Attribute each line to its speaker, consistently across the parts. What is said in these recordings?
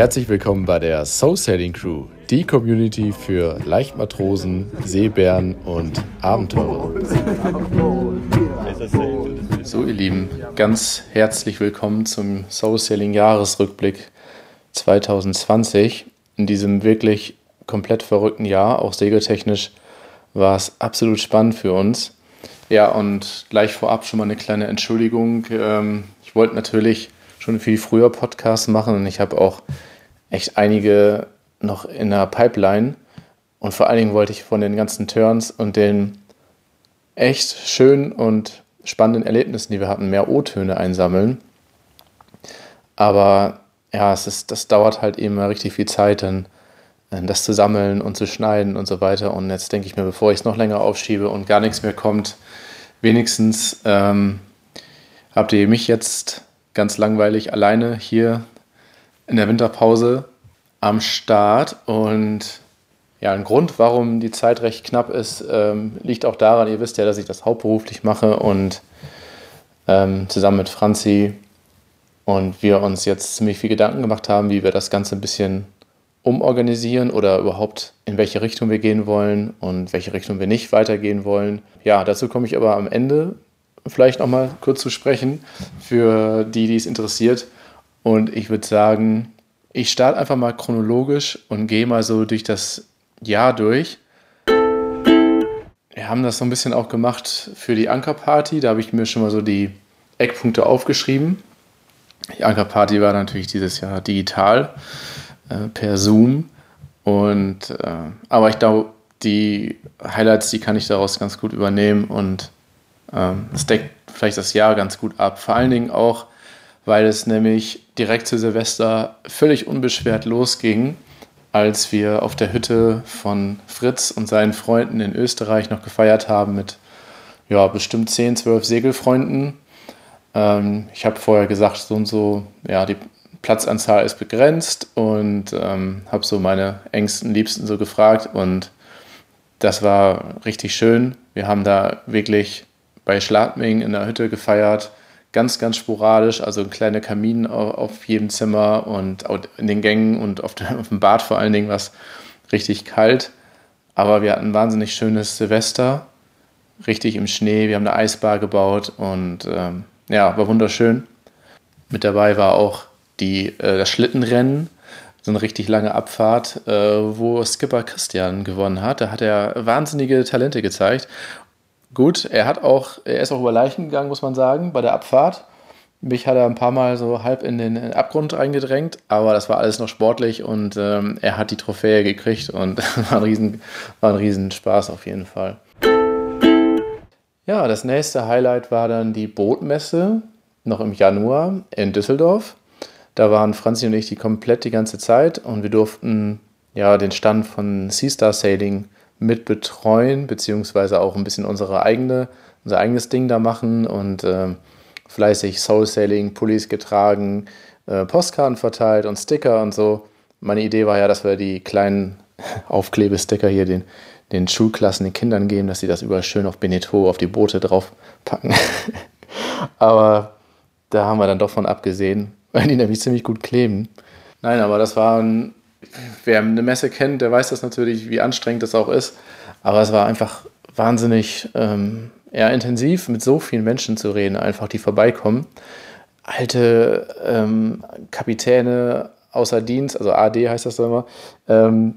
Speaker 1: Herzlich willkommen bei der Soul Sailing Crew, die Community für Leichtmatrosen, Seebären und Abenteurer. So, ihr Lieben, ganz herzlich willkommen zum Soul Sailing Jahresrückblick 2020. In diesem wirklich komplett verrückten Jahr, auch segeltechnisch, war es absolut spannend für uns. Ja, und gleich vorab schon mal eine kleine Entschuldigung. Ähm, ich wollte natürlich schon viel früher Podcasts machen und ich habe auch echt einige noch in der Pipeline. Und vor allen Dingen wollte ich von den ganzen Turns und den echt schönen und spannenden Erlebnissen, die wir hatten, mehr O-Töne einsammeln. Aber ja, es ist, das dauert halt eben richtig viel Zeit, dann äh, das zu sammeln und zu schneiden und so weiter. Und jetzt denke ich mir, bevor ich es noch länger aufschiebe und gar nichts mehr kommt, wenigstens ähm, habt ihr mich jetzt ganz langweilig alleine hier in der Winterpause am Start. Und ja, ein Grund, warum die Zeit recht knapp ist, ähm, liegt auch daran, ihr wisst ja, dass ich das hauptberuflich mache und ähm, zusammen mit Franzi und wir uns jetzt ziemlich viel Gedanken gemacht haben, wie wir das Ganze ein bisschen umorganisieren oder überhaupt in welche Richtung wir gehen wollen und welche Richtung wir nicht weitergehen wollen. Ja, dazu komme ich aber am Ende vielleicht noch mal kurz zu sprechen für die, die es interessiert. Und ich würde sagen, ich starte einfach mal chronologisch und gehe mal so durch das Jahr durch. Wir haben das so ein bisschen auch gemacht für die Ankerparty. Da habe ich mir schon mal so die Eckpunkte aufgeschrieben. Die Ankerparty war natürlich dieses Jahr digital äh, per Zoom. Und äh, aber ich glaube, die Highlights, die kann ich daraus ganz gut übernehmen und ähm, das deckt vielleicht das Jahr ganz gut ab. Vor allen Dingen auch, weil es nämlich direkt zu Silvester völlig unbeschwert losging, als wir auf der Hütte von Fritz und seinen Freunden in Österreich noch gefeiert haben mit ja, bestimmt 10, 12 Segelfreunden. Ähm, ich habe vorher gesagt, so und so, ja, die Platzanzahl ist begrenzt und ähm, habe so meine engsten Liebsten so gefragt und das war richtig schön. Wir haben da wirklich bei Schladming in der Hütte gefeiert. Ganz, ganz sporadisch, also ein kleiner Kamin auf, jedem Zimmer und in den Gängen und auf, dem Bad vor allen Dingen war es richtig kalt. Aber wir hatten ein wahnsinnig schönes Silvester, richtig im Schnee. Wir haben eine Eisbar gebaut und ähm, ja, war wunderschön. Mit dabei war auch die, äh, das Schlittenrennen, so eine richtig lange Abfahrt, äh, wo Skipper Christian gewonnen hat. Da hat er wahnsinnige Talente gezeigt gut. Er hat auch, er ist auch über Leichen gegangen, muss man sagen, bei der Abfahrt. Mich hat er ein paar Mal so halb in den Abgrund reingedrängt, aber das war alles noch sportlich und ähm, er hat die Trophäe gekriegt und war ein, riesen, war ein Riesenspaß auf jeden Fall. Ja, das nächste Highlight war dann die Bootmesse, noch im Januar in Düsseldorf. Da waren Franzi und ich die komplett die ganze Zeit und wir durften ja den Stand von Seastar Sailing mit betreuen, beziehungsweise auch ein bisschen unsere eigene, unser eigenes Ding da machen und äh, fleißig Soul Sailing, Pullis getragen, äh, Postkarten verteilt und Sticker und so. Meine Idee war ja, dass wir die kleinen Aufklebesticker hier den, den Schulklassen, den Kindern geben, dass sie das überall schön auf Beneteau, auf die Boote draufpacken. aber da haben wir dann doch von abgesehen, weil die nämlich ziemlich gut kleben. Nein, aber das war ein wer eine Messe kennt, der weiß das natürlich, wie anstrengend das auch ist. Aber es war einfach wahnsinnig ähm, eher intensiv, mit so vielen Menschen zu reden, einfach die vorbeikommen. Alte ähm, Kapitäne außer Dienst, also AD heißt das immer, ähm,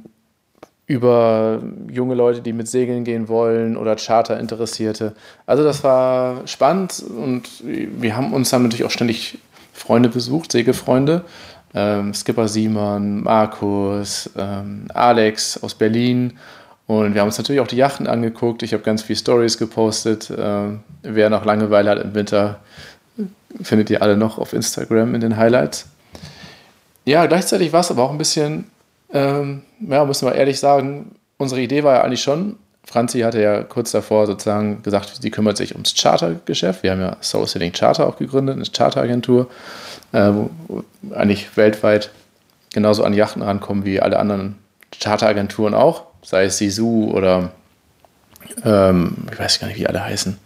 Speaker 1: über junge Leute, die mit Segeln gehen wollen oder Charter-Interessierte. Also das war spannend und wir haben uns dann natürlich auch ständig Freunde besucht, Segelfreunde ähm, Skipper Simon, Markus, ähm, Alex aus Berlin. Und wir haben uns natürlich auch die Yachten angeguckt. Ich habe ganz viele Stories gepostet. Ähm, wer noch Langeweile hat im Winter, findet ihr alle noch auf Instagram in den Highlights. Ja, gleichzeitig war es aber auch ein bisschen, ähm, ja, müssen wir ehrlich sagen, unsere Idee war ja eigentlich schon, Franzi hatte ja kurz davor sozusagen gesagt, sie kümmert sich ums Chartergeschäft. Wir haben ja Soul Sailing Charter auch gegründet, eine Charteragentur eigentlich weltweit genauso an Yachten rankommen wie alle anderen Charteragenturen auch, sei es Sisu oder ähm, ich weiß gar nicht, wie alle heißen.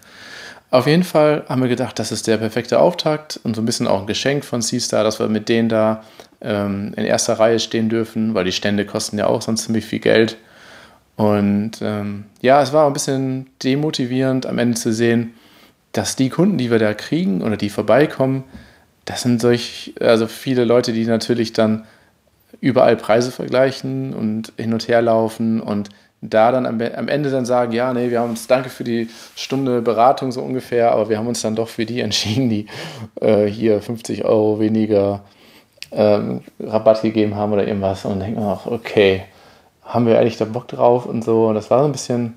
Speaker 1: Auf jeden Fall haben wir gedacht, das ist der perfekte Auftakt und so ein bisschen auch ein Geschenk von Seastar, dass wir mit denen da ähm, in erster Reihe stehen dürfen, weil die Stände kosten ja auch sonst ziemlich viel Geld. Und ähm, ja, es war ein bisschen demotivierend am Ende zu sehen, dass die Kunden, die wir da kriegen oder die vorbeikommen, das sind solch, also viele Leute, die natürlich dann überall Preise vergleichen und hin und her laufen und da dann am, am Ende dann sagen, ja, nee, wir haben uns, danke für die Stunde Beratung so ungefähr, aber wir haben uns dann doch für die entschieden, die äh, hier 50 Euro weniger ähm, Rabatt gegeben haben oder irgendwas und denken auch, okay, haben wir eigentlich da Bock drauf und so und das war so ein bisschen,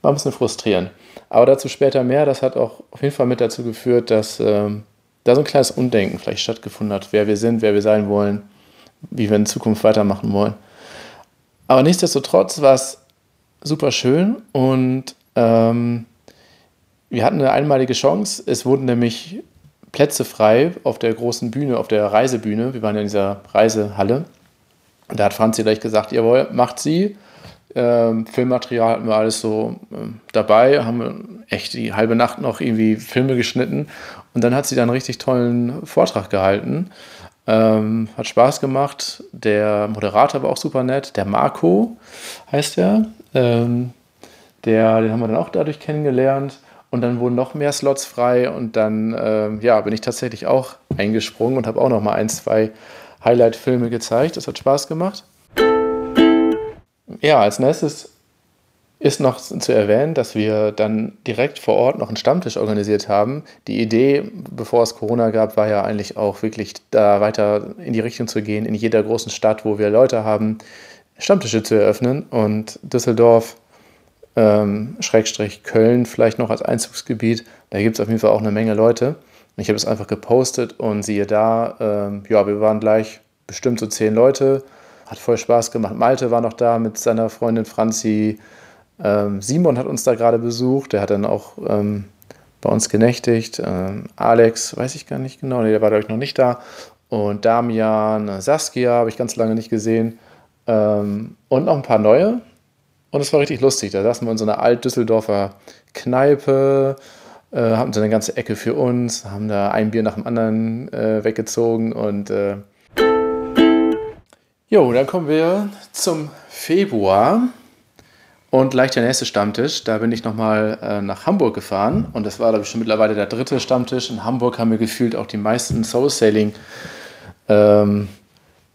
Speaker 1: war ein bisschen frustrierend. Aber dazu später mehr, das hat auch auf jeden Fall mit dazu geführt, dass ähm, da so ein kleines Undenken vielleicht stattgefunden hat, wer wir sind, wer wir sein wollen, wie wir in Zukunft weitermachen wollen. Aber nichtsdestotrotz war es super schön und ähm, wir hatten eine einmalige Chance. Es wurden nämlich Plätze frei auf der großen Bühne, auf der Reisebühne. Wir waren ja in dieser Reisehalle. Da hat Franzi gleich gesagt, jawohl, macht sie. Ähm, Filmmaterial hatten wir alles so ähm, dabei, haben echt die halbe Nacht noch irgendwie Filme geschnitten. Und dann hat sie dann einen richtig tollen Vortrag gehalten. Ähm, hat Spaß gemacht. Der Moderator war auch super nett. Der Marco heißt er. Ähm, der, den haben wir dann auch dadurch kennengelernt. Und dann wurden noch mehr Slots frei. Und dann ähm, ja, bin ich tatsächlich auch eingesprungen und habe auch noch mal ein, zwei Highlight-Filme gezeigt. Das hat Spaß gemacht. Ja, als nächstes ist noch zu erwähnen, dass wir dann direkt vor Ort noch einen Stammtisch organisiert haben. Die Idee, bevor es Corona gab, war ja eigentlich auch wirklich da weiter in die Richtung zu gehen, in jeder großen Stadt, wo wir Leute haben, Stammtische zu eröffnen. Und Düsseldorf, ähm, Schrägstrich Köln vielleicht noch als Einzugsgebiet, da gibt es auf jeden Fall auch eine Menge Leute. Ich habe es einfach gepostet und siehe da, ähm, ja, wir waren gleich bestimmt so zehn Leute. Hat voll Spaß gemacht. Malte war noch da mit seiner Freundin Franzi. Ähm, Simon hat uns da gerade besucht, der hat dann auch ähm, bei uns genächtigt. Ähm, Alex, weiß ich gar nicht genau, nee, der war, glaube ich, noch nicht da. Und Damian, Saskia habe ich ganz lange nicht gesehen. Ähm, und noch ein paar neue. Und es war richtig lustig. Da saßen wir in so einer Alt-Düsseldorfer Kneipe, äh, hatten so eine ganze Ecke für uns, haben da ein Bier nach dem anderen äh, weggezogen und äh Jo, dann kommen wir zum Februar. Und gleich der nächste Stammtisch, da bin ich nochmal äh, nach Hamburg gefahren. Und das war, glaube ich, schon mittlerweile der dritte Stammtisch. In Hamburg haben wir gefühlt auch die meisten Soul Sailing ähm,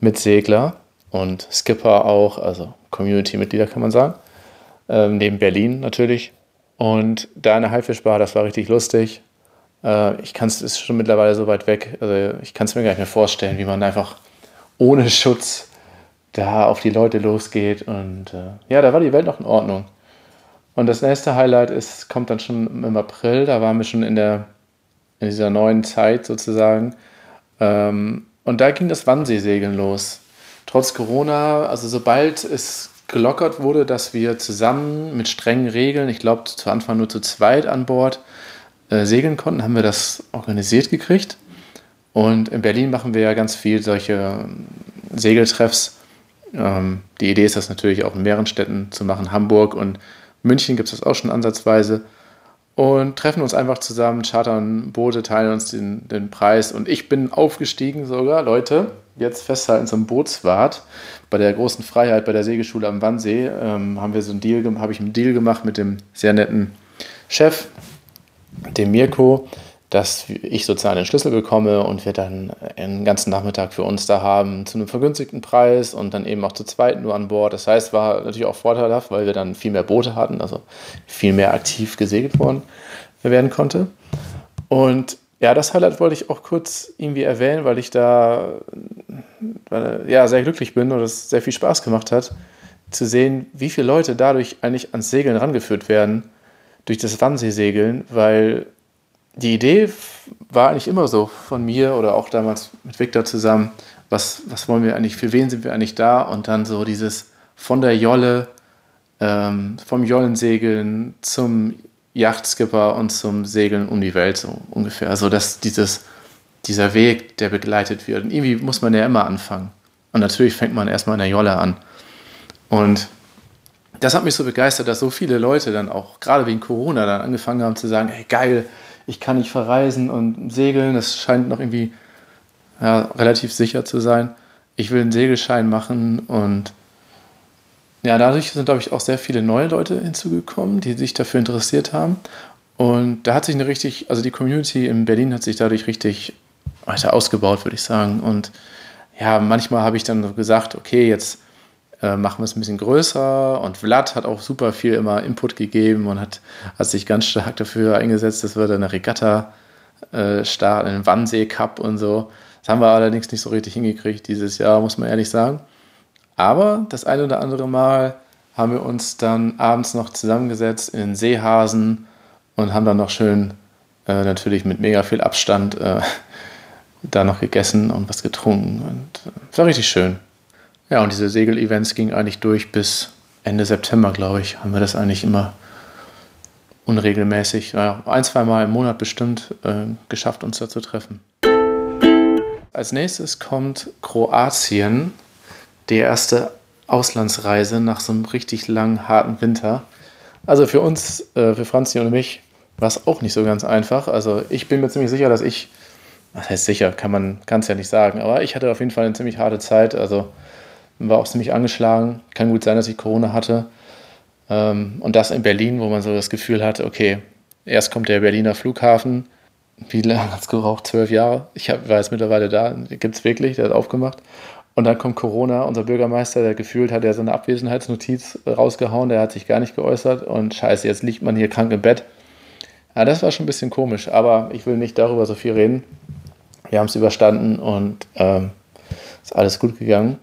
Speaker 1: mit Segler und Skipper auch, also Community-Mitglieder kann man sagen. Ähm, neben Berlin natürlich. Und da in der Haifischbar, das war richtig lustig. Äh, ich kann es, ist schon mittlerweile so weit weg, also ich kann es mir gar nicht mehr vorstellen, wie man einfach ohne Schutz da auf die Leute losgeht. Und äh, ja, da war die Welt noch in Ordnung. Und das nächste Highlight ist, kommt dann schon im April, da waren wir schon in, der, in dieser neuen Zeit sozusagen. Ähm, und da ging das Wannseesegeln los. Trotz Corona, also sobald es gelockert wurde, dass wir zusammen mit strengen Regeln, ich glaube zu Anfang nur zu zweit an Bord, äh, segeln konnten, haben wir das organisiert gekriegt. Und in Berlin machen wir ja ganz viel solche ähm, Segeltreffs ähm, die Idee ist das natürlich auch in mehreren Städten zu machen. Hamburg und München gibt es das auch schon ansatzweise. Und treffen uns einfach zusammen, chartern Boote, teilen uns den, den Preis. Und ich bin aufgestiegen sogar, Leute, jetzt festhalten zum Bootswart. Bei der großen Freiheit, bei der Segelschule am Wannsee, ähm, haben wir so einen Deal, habe ich einen Deal gemacht mit dem sehr netten Chef, dem Mirko dass ich sozusagen den Schlüssel bekomme und wir dann einen ganzen Nachmittag für uns da haben zu einem vergünstigten Preis und dann eben auch zu zweit nur an Bord. Das heißt, war natürlich auch vorteilhaft, weil wir dann viel mehr Boote hatten, also viel mehr aktiv gesegelt worden werden konnte. Und ja, das Highlight wollte ich auch kurz irgendwie erwähnen, weil ich da ja, sehr glücklich bin und es sehr viel Spaß gemacht hat, zu sehen, wie viele Leute dadurch eigentlich ans Segeln rangeführt werden, durch das Wannseesegeln, weil die Idee war eigentlich immer so von mir oder auch damals mit Victor zusammen, was, was wollen wir eigentlich, für wen sind wir eigentlich da? Und dann so dieses von der Jolle, ähm, vom Jollensegeln zum Yachtskipper und zum Segeln um die Welt, so ungefähr. Also dass dieses, dieser Weg, der begleitet wird. Und irgendwie muss man ja immer anfangen. Und natürlich fängt man erstmal in der Jolle an. Und das hat mich so begeistert, dass so viele Leute dann auch, gerade wegen Corona, dann angefangen haben zu sagen, hey geil, ich kann nicht verreisen und segeln, das scheint noch irgendwie ja, relativ sicher zu sein. Ich will einen Segelschein machen und ja, dadurch sind, glaube ich, auch sehr viele neue Leute hinzugekommen, die sich dafür interessiert haben. Und da hat sich eine richtig, also die Community in Berlin hat sich dadurch richtig weiter ausgebaut, würde ich sagen. Und ja, manchmal habe ich dann gesagt, okay, jetzt äh, machen wir es ein bisschen größer. Und Vlad hat auch super viel immer Input gegeben und hat, hat sich ganz stark dafür eingesetzt, dass wir da eine Regatta äh, starten, einen Wannsee Cup und so. Das haben wir allerdings nicht so richtig hingekriegt dieses Jahr, muss man ehrlich sagen. Aber das eine oder andere Mal haben wir uns dann abends noch zusammengesetzt in Seehasen und haben dann noch schön, äh, natürlich mit mega viel Abstand, äh, da noch gegessen und was getrunken. Und äh, war richtig schön. Ja, und diese Segel-Events gingen eigentlich durch bis Ende September, glaube ich, haben wir das eigentlich immer unregelmäßig, ja, ein, zwei Mal im Monat bestimmt, äh, geschafft, uns da zu treffen. Als nächstes kommt Kroatien, die erste Auslandsreise nach so einem richtig langen, harten Winter. Also für uns, äh, für Franzi und mich, war es auch nicht so ganz einfach. Also ich bin mir ziemlich sicher, dass ich, was heißt sicher, kann man es ja nicht sagen, aber ich hatte auf jeden Fall eine ziemlich harte Zeit. Also war auch ziemlich angeschlagen. Kann gut sein, dass ich Corona hatte. Ähm, und das in Berlin, wo man so das Gefühl hatte, okay, erst kommt der Berliner Flughafen. Wie lange hat es geraucht? Zwölf Jahre. Ich hab, war jetzt mittlerweile da. Gibt es wirklich, der hat aufgemacht. Und dann kommt Corona, unser Bürgermeister, der gefühlt hat ja so eine Abwesenheitsnotiz rausgehauen, der hat sich gar nicht geäußert und scheiße, jetzt liegt man hier krank im Bett. Ja, das war schon ein bisschen komisch, aber ich will nicht darüber so viel reden. Wir haben es überstanden und ähm, ist alles gut gegangen.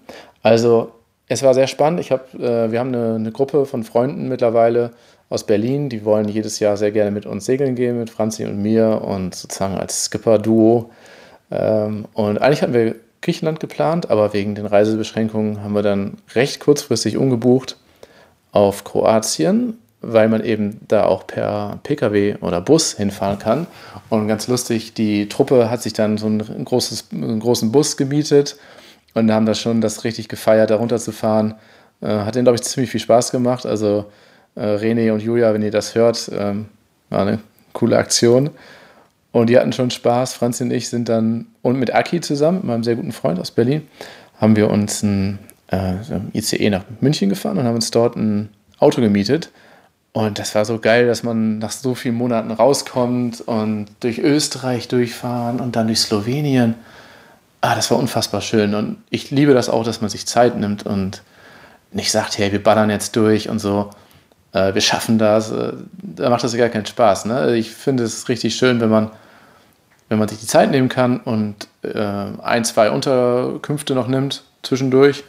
Speaker 1: Also es war sehr spannend. Ich hab, äh, wir haben eine, eine, Gruppe von Freunden mittlerweile aus Berlin, die wollen jedes Jahr sehr gerne mit uns segeln gehen, mit Franzi und mir und sozusagen als Skipper-Duo. Ähm, und eigentlich hatten wir Griechenland geplant, aber wegen den Reisebeschränkungen haben wir dann recht kurzfristig umgebucht auf Kroatien, weil man eben da auch per Pkw oder Bus hinfahren kann. Und ganz lustig, die Truppe hat sich dann so ein großes, einen großen Bus gemietet und haben da schon das richtig gefeiert, da runterzufahren. Äh, hat denen, glaube ich, ziemlich viel Spaß gemacht. Also äh, René und Julia, wenn ihr das hört, ähm, war eine coole Aktion. Und die hatten schon Spaß. Franzi und ich sind dann, und mit Aki zusammen, meinem sehr guten Freund aus Berlin, haben wir uns ein äh, ICE nach München gefahren und haben uns dort ein Auto gemietet. Und das war so geil, dass man nach so vielen Monaten rauskommt und durch Österreich durchfahren und dann durch Slowenien ah, das war unfassbar schön. Und ich liebe das auch, dass man sich Zeit nimmt und nicht sagt, hey, wir ballern jetzt durch und so, äh, wir schaffen das. Äh, da macht das ja gar keinen Spaß. Ne? Ich finde es richtig schön, wenn man, wenn man sich die Zeit nehmen kann und äh, ein, zwei Unterkünfte noch nimmt zwischendurch.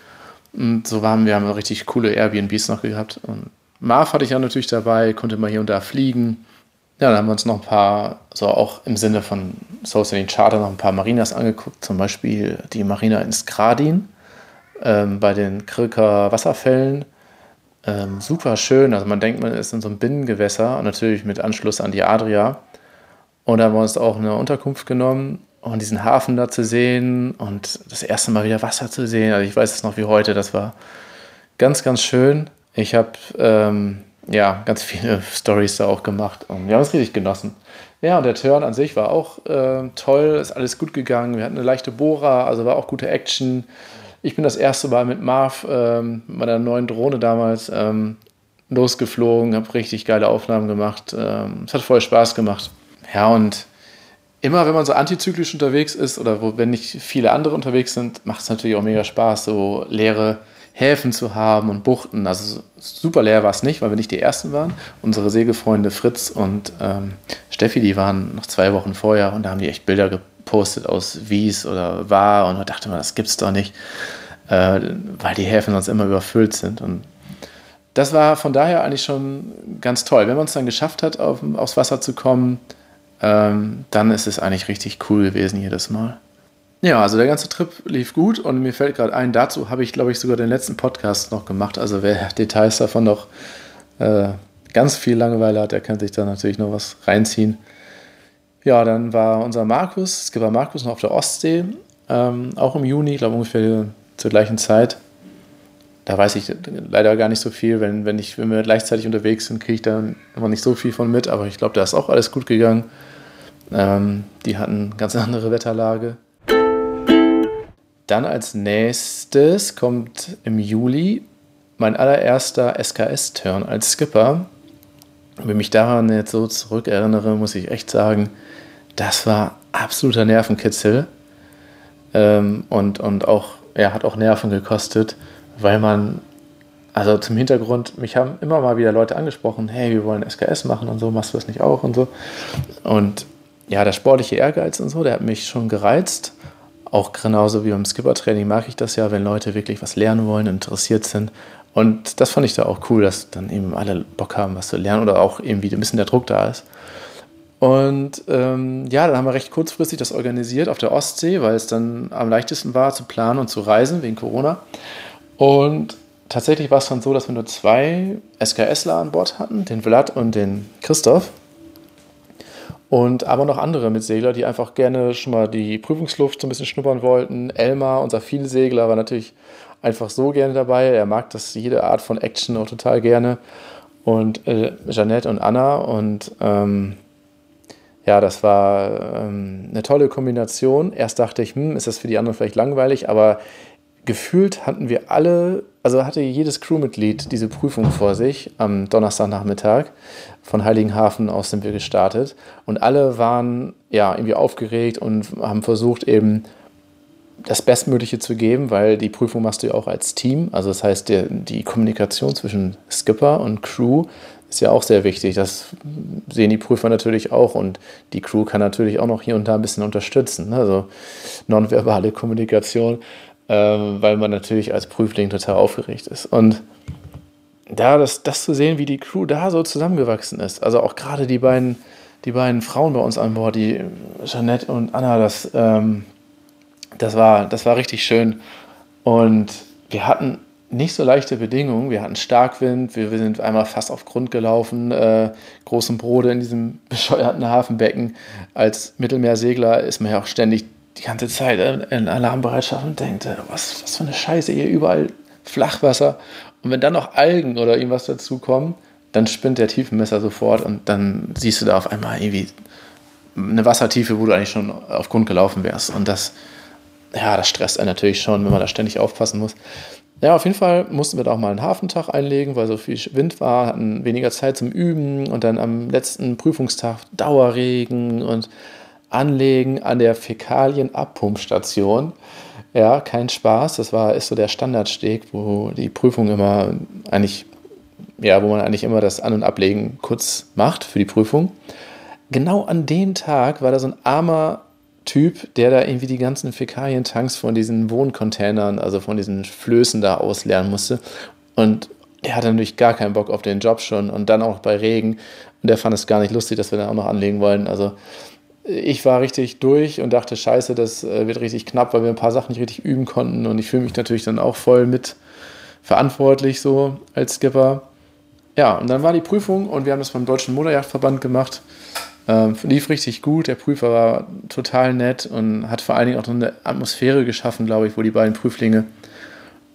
Speaker 1: Und so waren wir haben richtig coole Airbnbs noch gehabt. Und Marv hatte ich ja natürlich dabei, konnte mal hier und da fliegen. Ja, dann haben wir uns noch ein paar, so auch im Sinne von Social Charter, noch ein paar Marinas angeguckt. Zum Beispiel die Marina in Skradin ähm, bei den Krilker Wasserfällen. Ähm, super schön. Also man denkt, man ist in so einem Binnengewässer und natürlich mit Anschluss an die Adria. Und da haben wir uns auch eine Unterkunft genommen und diesen Hafen da zu sehen und das erste Mal wieder Wasser zu sehen. Also ich weiß es noch wie heute. Das war ganz, ganz schön. Ich habe ähm, ja, ganz viele Stories da auch gemacht und wir haben es richtig genossen. Ja, und der Turn an sich war auch äh, toll, ist alles gut gegangen. Wir hatten eine leichte Bohrer, also war auch gute Action. Ich bin das erste Mal mit Marv, ähm, meiner neuen Drohne damals, ähm, losgeflogen, habe richtig geile Aufnahmen gemacht. Ähm, es hat voll Spaß gemacht. Ja, und immer wenn man so antizyklisch unterwegs ist oder wo, wenn nicht viele andere unterwegs sind, macht es natürlich auch mega Spaß, so leere Häfen zu haben und Buchten. Also super leer war es nicht, weil wir nicht die Ersten waren. Unsere Segelfreunde Fritz und ähm, Steffi, die waren noch zwei Wochen vorher und da haben die echt Bilder gepostet aus Wies oder War und da dachte man, das gibt's doch nicht, äh, weil die Häfen sonst immer überfüllt sind. Und das war von daher eigentlich schon ganz toll. Wenn man es dann geschafft hat, auf, aufs Wasser zu kommen, ähm, dann ist es eigentlich richtig cool gewesen jedes Mal. Ja, also der ganze Trip lief gut und mir fällt gerade ein, dazu habe ich, glaube ich, sogar den letzten Podcast noch gemacht. Also wer Details davon noch äh, ganz viel Langeweile hat, der kann sich da natürlich noch was reinziehen. Ja, dann war unser Markus, Skipper Markus noch auf der Ostsee, ähm, auch im Juni, glaube ungefähr zur gleichen Zeit. da weiß ich leider gar nicht so viel. Wenn, wenn, ich, wenn wir gleichzeitig unterwegs sind, kriege ich da immer nicht so viel von mit. Aber ich glaube, da ist auch alles gut gegangen. Ähm, die hatten ganz andere Wetterlage. Dann als nächstes kommt im Juli mein allererster SKS-Turn als Skipper. Wenn ich mich daran jetzt so zurückerinnere, muss ich echt sagen, das war absoluter Nervenkitzel. Ähm, und, und auch, er hat auch Nerven gekostet, weil man, also zum Hintergrund, mich haben immer mal wieder Leute angesprochen, hey, wir wollen SKS machen und so, machst du das nicht auch und so. Und ja, der sportliche Ehrgeiz und so, der hat mich schon gereizt. Auch genauso wie beim Skipper-Training mag ich das ja, wenn Leute wirklich was lernen wollen, interessiert sind. Und das fand ich da auch cool, dass dann eben alle Bock haben, was zu lernen oder auch irgendwie ein bisschen der Druck da ist. Und ähm, ja, dann haben wir recht kurzfristig das organisiert auf der Ostsee, weil es dann am leichtesten war zu planen und zu reisen wegen Corona. Und tatsächlich war es dann so, dass wir nur zwei SKSler an Bord hatten, den Vlad und den Christoph. Und aber noch andere Mitsegler, die einfach gerne schon mal die Prüfungsluft so ein bisschen schnuppern wollten. Elmar, unser Vielsegler, war natürlich einfach so gerne dabei. Er mag das jede Art von Action auch total gerne. Und äh, Jeanette und Anna. Und ähm, ja, das war ähm, eine tolle Kombination. Erst dachte ich, hm, ist das für die anderen vielleicht langweilig, aber gefühlt hatten wir alle, also hatte jedes Crewmitglied diese Prüfung vor sich am Donnerstagnachmittag. Von Heiligenhafen aus sind wir gestartet und alle waren ja irgendwie aufgeregt und haben versucht eben das Bestmögliche zu geben, weil die Prüfung machst du ja auch als Team. Also das heißt, der, die Kommunikation zwischen Skipper und Crew ist ja auch sehr wichtig. Das sehen die Prüfer natürlich auch und die Crew kann natürlich auch noch hier und da ein bisschen unterstützen. Also nonverbale Kommunikation ähm, weil man natürlich als Prüfling total aufgeregt ist. Und da das, das zu sehen, wie die Crew da so zusammengewachsen ist, also auch gerade die beiden, die beiden Frauen bei uns an Bord, die Jeanette und Anna, das, ähm, das, war, das war richtig schön. Und wir hatten nicht so leichte Bedingungen. Wir hatten Starkwind, wir, wir sind einmal fast auf Grund gelaufen, äh, großen Brode in diesem bescheuerten Hafenbecken. Als Mittelmeersegler ist man ja auch ständig die ganze Zeit in Alarmbereitschaft und denkt, äh, was, was für eine Scheiße, hier überall Flachwasser. Und wenn dann noch Algen oder irgendwas dazu kommen, dann spinnt der Tiefenmesser sofort und dann siehst du da auf einmal irgendwie eine Wassertiefe, wo du eigentlich schon auf Grund gelaufen wärst. Und das, ja, das stresst einen natürlich schon, wenn man da ständig aufpassen muss. Ja, auf jeden Fall mussten wir da auch mal einen Hafentag einlegen, weil so viel Wind war, hatten weniger Zeit zum Üben und dann am letzten Prüfungstag Dauerregen und Anlegen an der Fäkalienabpumpstation. Ja, kein Spaß. Das war, ist so der Standardsteg, wo die Prüfung immer eigentlich, ja, wo man eigentlich immer das An- und Ablegen kurz macht für die Prüfung. Genau an dem Tag war da so ein armer Typ, der da irgendwie die ganzen Fäkalientanks von diesen Wohncontainern, also von diesen Flößen da ausleeren musste. Und der hatte natürlich gar keinen Bock auf den Job schon und dann auch bei Regen. Und der fand es gar nicht lustig, dass wir da auch noch anlegen wollen. Also ich war richtig durch und dachte, scheiße, das äh, wird richtig knapp, weil wir ein paar Sachen nicht richtig üben konnten. Und ich fühle mich natürlich dann auch voll mit verantwortlich so als Skipper. Ja, und dann war die Prüfung und wir haben das beim Deutschen Motorjachtverband gemacht. Ähm, lief richtig gut. Der Prüfer war total nett und hat vor allen Dingen auch eine Atmosphäre geschaffen, glaube ich, wo die beiden Prüflinge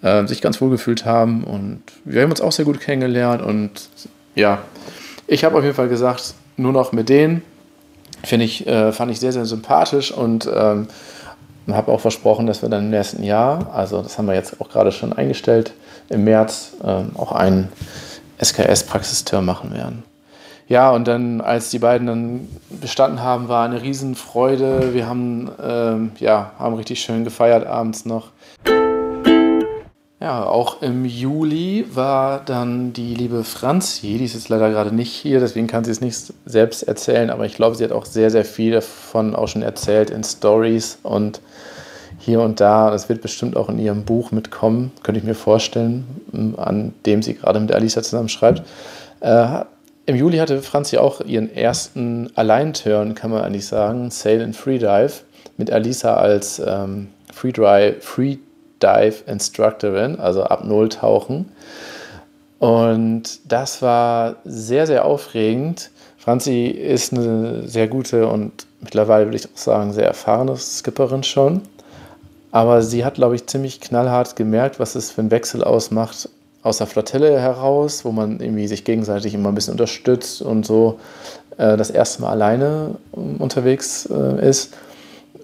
Speaker 1: äh, sich ganz wohl gefühlt haben. Und wir haben uns auch sehr gut kennengelernt. Und ja, ich habe auf jeden Fall gesagt, nur noch mit denen Finde ich, äh, fand ich sehr, sehr sympathisch und ähm, habe auch versprochen, dass wir dann im nächsten Jahr, also das haben wir jetzt auch gerade schon eingestellt, im März ähm, auch einen SKS-Praxistour machen werden. Ja, und dann, als die beiden dann bestanden haben, war eine Riesenfreude. Wir haben, ähm, ja, haben richtig schön gefeiert abends noch. Ja, auch im Juli war dann die liebe Franzi, die ist jetzt leider gerade nicht hier, deswegen kann sie es nicht selbst erzählen, aber ich glaube, sie hat auch sehr, sehr viel davon auch schon erzählt in Stories und hier und da. Das wird bestimmt auch in ihrem Buch mitkommen, könnte ich mir vorstellen, an dem sie gerade mit Alisa zusammen schreibt. Äh, Im Juli hatte Franzi auch ihren ersten Alleinturn, kann man eigentlich sagen, Sail and Freedive, mit Alisa als ähm, Freedive, Free Dive Instructorin, also ab Null tauchen. Und das war sehr, sehr aufregend. Franzi ist eine sehr gute und mittlerweile würde ich auch sagen, sehr erfahrene Skipperin schon. Aber sie hat, glaube ich, ziemlich knallhart gemerkt, was es für einen Wechsel ausmacht aus der Flottille heraus, wo man irgendwie sich gegenseitig immer ein bisschen unterstützt und so äh, das erste Mal alleine ähm, unterwegs äh, ist.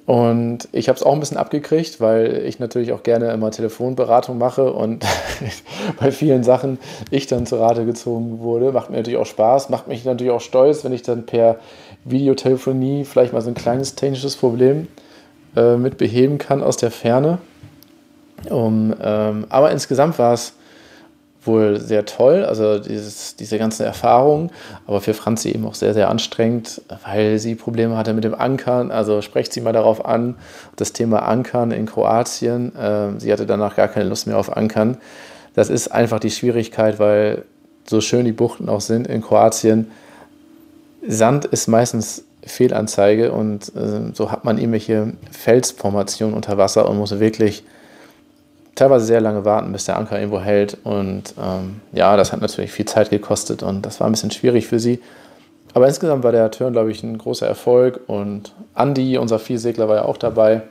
Speaker 1: Und ich habe es auch ein bisschen abgekriegt, weil ich natürlich auch gerne immer Telefonberatung mache und bei vielen Sachen ich dann zur Rate gezogen wurde. Macht mir natürlich auch Spaß, macht mich natürlich auch stolz, wenn ich dann per Videotelefonie vielleicht mal so ein kleines technisches Problem äh, mit beheben kann aus der Ferne. Um, ähm, aber insgesamt war es wohl sehr toll, also dieses, diese ganze Erfahrung, aber für Franzi eben auch sehr, sehr anstrengend, weil sie Probleme hatte mit dem Ankern. Also sprecht sie mal darauf an, das Thema Ankern in Kroatien. Äh, sie hatte danach gar keine Lust mehr auf Ankern. Das ist einfach die Schwierigkeit, weil so schön die Buchten auch sind in Kroatien, Sand ist meistens Fehlanzeige und äh, so hat man irgendwelche Felsformationen unter Wasser und muss wirklich teilweise sehr lange warten, bis der Anker irgendwo hält. Und ähm, ja, das hat natürlich viel Zeit gekostet und das war ein bisschen schwierig für sie. Aber insgesamt war der Turn, glaube ich, ein großer Erfolg. Und Andy, unser Vielsegler, war ja auch dabei.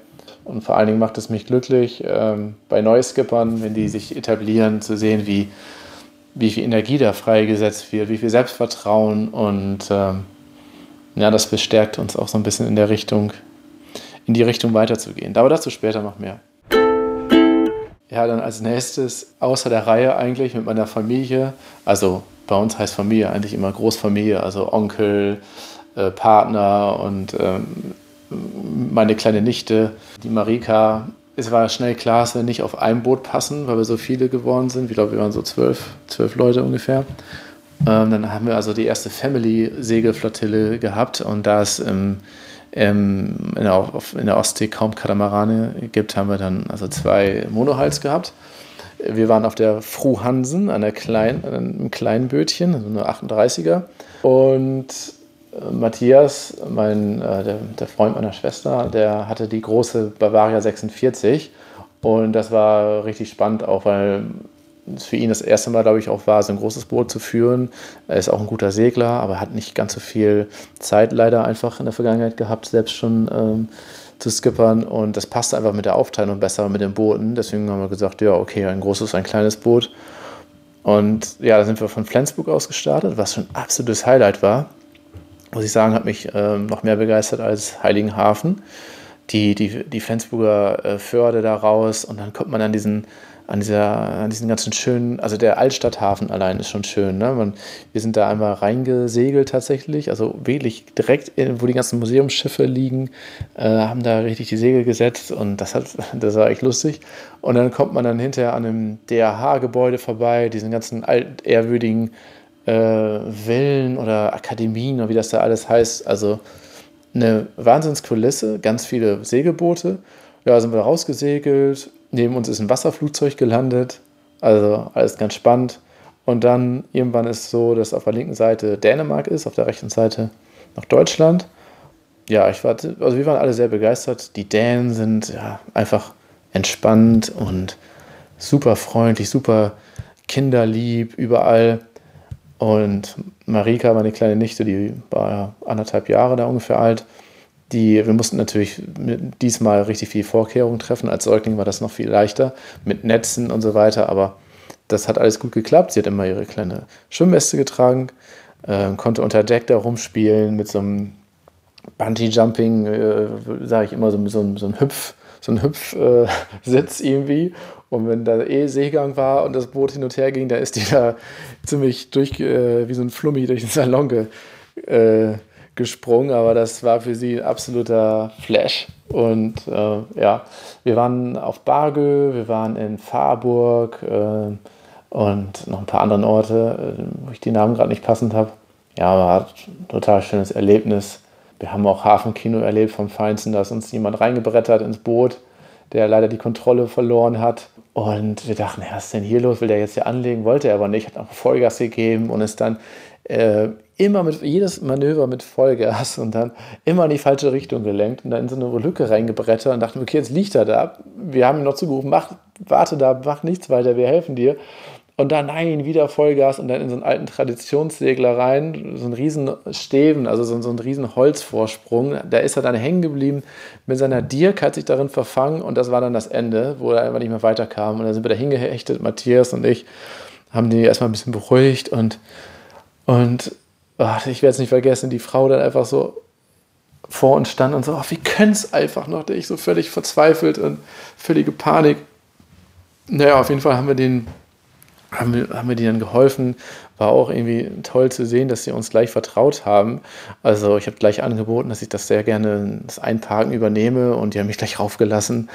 Speaker 1: Und vor allen Dingen macht es mich glücklich, ähm, bei Neuskippern, wenn die sich etablieren, zu sehen, wie, wie viel Energie da freigesetzt wird, wie viel Selbstvertrauen. Und ähm, ja, das bestärkt uns auch so ein bisschen in der Richtung, in die Richtung weiterzugehen. Aber dazu später noch mehr. Ja, dann als nächstes außer der Reihe eigentlich mit meiner Familie. Also bei uns heißt Familie eigentlich immer Großfamilie, also Onkel, äh, Partner und ähm, meine kleine Nichte, die Marika. Es war schnell klar, dass wir nicht auf einem Boot passen, weil wir so viele geworden sind. Ich glaube, wir waren so zwölf, zwölf Leute ungefähr. Ähm, dann haben wir also die erste Family-Segelflottille gehabt und da es im ähm, in, der, in, der, Ostsee kaum Katamarane gibt, haben wir dann also zwei Monohals gehabt. Wir waren auf der Fru Hansen, einer kleinen, einem kleinen Bötchen, also eine 38er. Und äh, Matthias, mein, äh, der, der, Freund meiner Schwester, der hatte die große Bavaria 46. Und das war richtig spannend, auch weil für ihn das erste Mal, glaube ich, auch war, so ein großes Boot zu führen. Er ist auch ein guter Segler, aber hat nicht ganz so viel Zeit leider einfach in der Vergangenheit gehabt, selbst schon ähm, zu skippern. Und das passte einfach mit der Aufteilung besser mit den Booten. Deswegen haben wir gesagt, ja, okay, ein großes, ein kleines Boot. Und ja, da sind wir von Flensburg aus gestartet, was schon ein absolutes Highlight war. Muss ich sagen, hat mich ähm, noch mehr begeistert als Heiligenhafen. Die, die, die Flensburger äh, Förde da raus und dann kommt man an diesen an, dieser, an diesen ganzen schönen, also der Altstadthafen allein ist schon schön. Ne? Man, wir sind da einmal reingesegelt tatsächlich, also wirklich direkt, in, wo die ganzen Museumsschiffe liegen, äh, haben da richtig die Segel gesetzt und das, hat, das war echt lustig. Und dann kommt man dann hinterher an einem DRH-Gebäude vorbei, diesen ganzen altehrwürdigen äh, Villen oder Akademien oder wie das da alles heißt. Also eine Wahnsinnskulisse, ganz viele Segelboote. Ja, sind wir rausgesegelt, Neben uns ist ein Wasserflugzeug gelandet, also alles ganz spannend. Und dann irgendwann ist es so, dass auf der linken Seite Dänemark ist, auf der rechten Seite noch Deutschland. Ja, ich war, also wir waren alle sehr begeistert. Die Dänen sind ja einfach entspannt und super freundlich, super kinderlieb überall. Und Marika, meine kleine Nichte, die war anderthalb Jahre da ungefähr alt, die, wir mussten natürlich diesmal richtig viel Vorkehrungen treffen. Als Säugling war das noch viel leichter mit Netzen und so weiter, aber das hat alles gut geklappt. Sie hat immer ihre kleine Schwimmweste getragen, äh, konnte unter Deck da rumspielen mit so einem Bungee-Jumping, äh, sage ich immer, so, so, so ein Hüpf, so ein Hüpfsitz äh, irgendwie. Und wenn da eh Seegang war und das Boot hin und her ging, da ist die da ziemlich durch, äh, wie so ein Flummi durch den Salon ge, äh, gesprungen, aber das war für sie ein absoluter Flash. Und äh, ja, wir waren auf Bargö, wir waren in Fahrburg äh, und noch ein paar anderen Orte, äh, wo ich die Namen gerade nicht passend habe. Ja, war ein total schönes Erlebnis. Wir haben auch Hafenkino erlebt vom Feinsten, dass uns jemand reingebrettert ins Boot, der leider die Kontrolle verloren hat. Und wir dachten, was ist denn hier los? Will der jetzt hier anlegen? Wollte er aber nicht, hat auch Vollgas gegeben und ist dann äh, immer mit jedes Manöver mit Vollgas und dann immer in die falsche Richtung gelenkt und dann in so eine Lücke reingebrettert und dachten, okay, jetzt liegt er da. Wir haben ihn noch zugerufen, mach, warte da, mach nichts weiter, wir helfen dir. und dann, nein, wieder Vollgas und dann in so einen alten Traditionssegler rein, so einen riesen Stäben, also so, so einen riesen Holzvorsprung. Da ist er dann hängen geblieben mit seiner Dirk, hat sich darin verfangen und das war dann das Ende, wo er einfach nicht mehr weiterkam. Und dann sind wir da hingehechtet, Matthias und ich haben die erstmal ein bisschen beruhigt und, und ach, ich werde es nicht vergessen, die Frau dann einfach so vor uns stand und so, ach, wie können es einfach noch, ich so völlig verzweifelt und völlige Panik. Naja, auf jeden Fall haben wir den haben wir, haben wir denen geholfen. War auch irgendwie toll zu sehen, dass sie uns gleich vertraut haben. Also ich habe gleich angeboten, dass ich das sehr gerne das Einparken übernehme und die haben mich gleich raufgelassen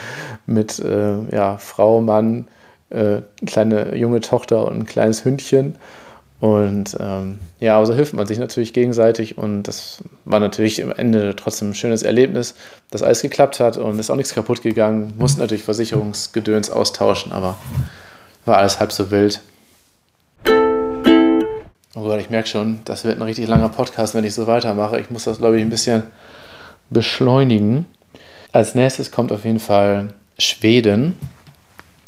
Speaker 1: mit äh, ja, Frau, Mann, äh, kleine junge Tochter und ein kleines Hündchen. Und ähm, ja, aber so hilft man sich natürlich gegenseitig und das war natürlich am Ende trotzdem ein schönes Erlebnis, dass alles geklappt hat und ist auch nichts kaputt gegangen. Mussten natürlich Versicherungsgedöns austauschen, aber war alles halb so wild. Oh Gott, ich merke schon, das wird ein richtig langer Podcast, wenn ich so weitermache. Ich muss das, glaube ich, ein bisschen beschleunigen. Als nächstes kommt auf jeden Fall Schweden.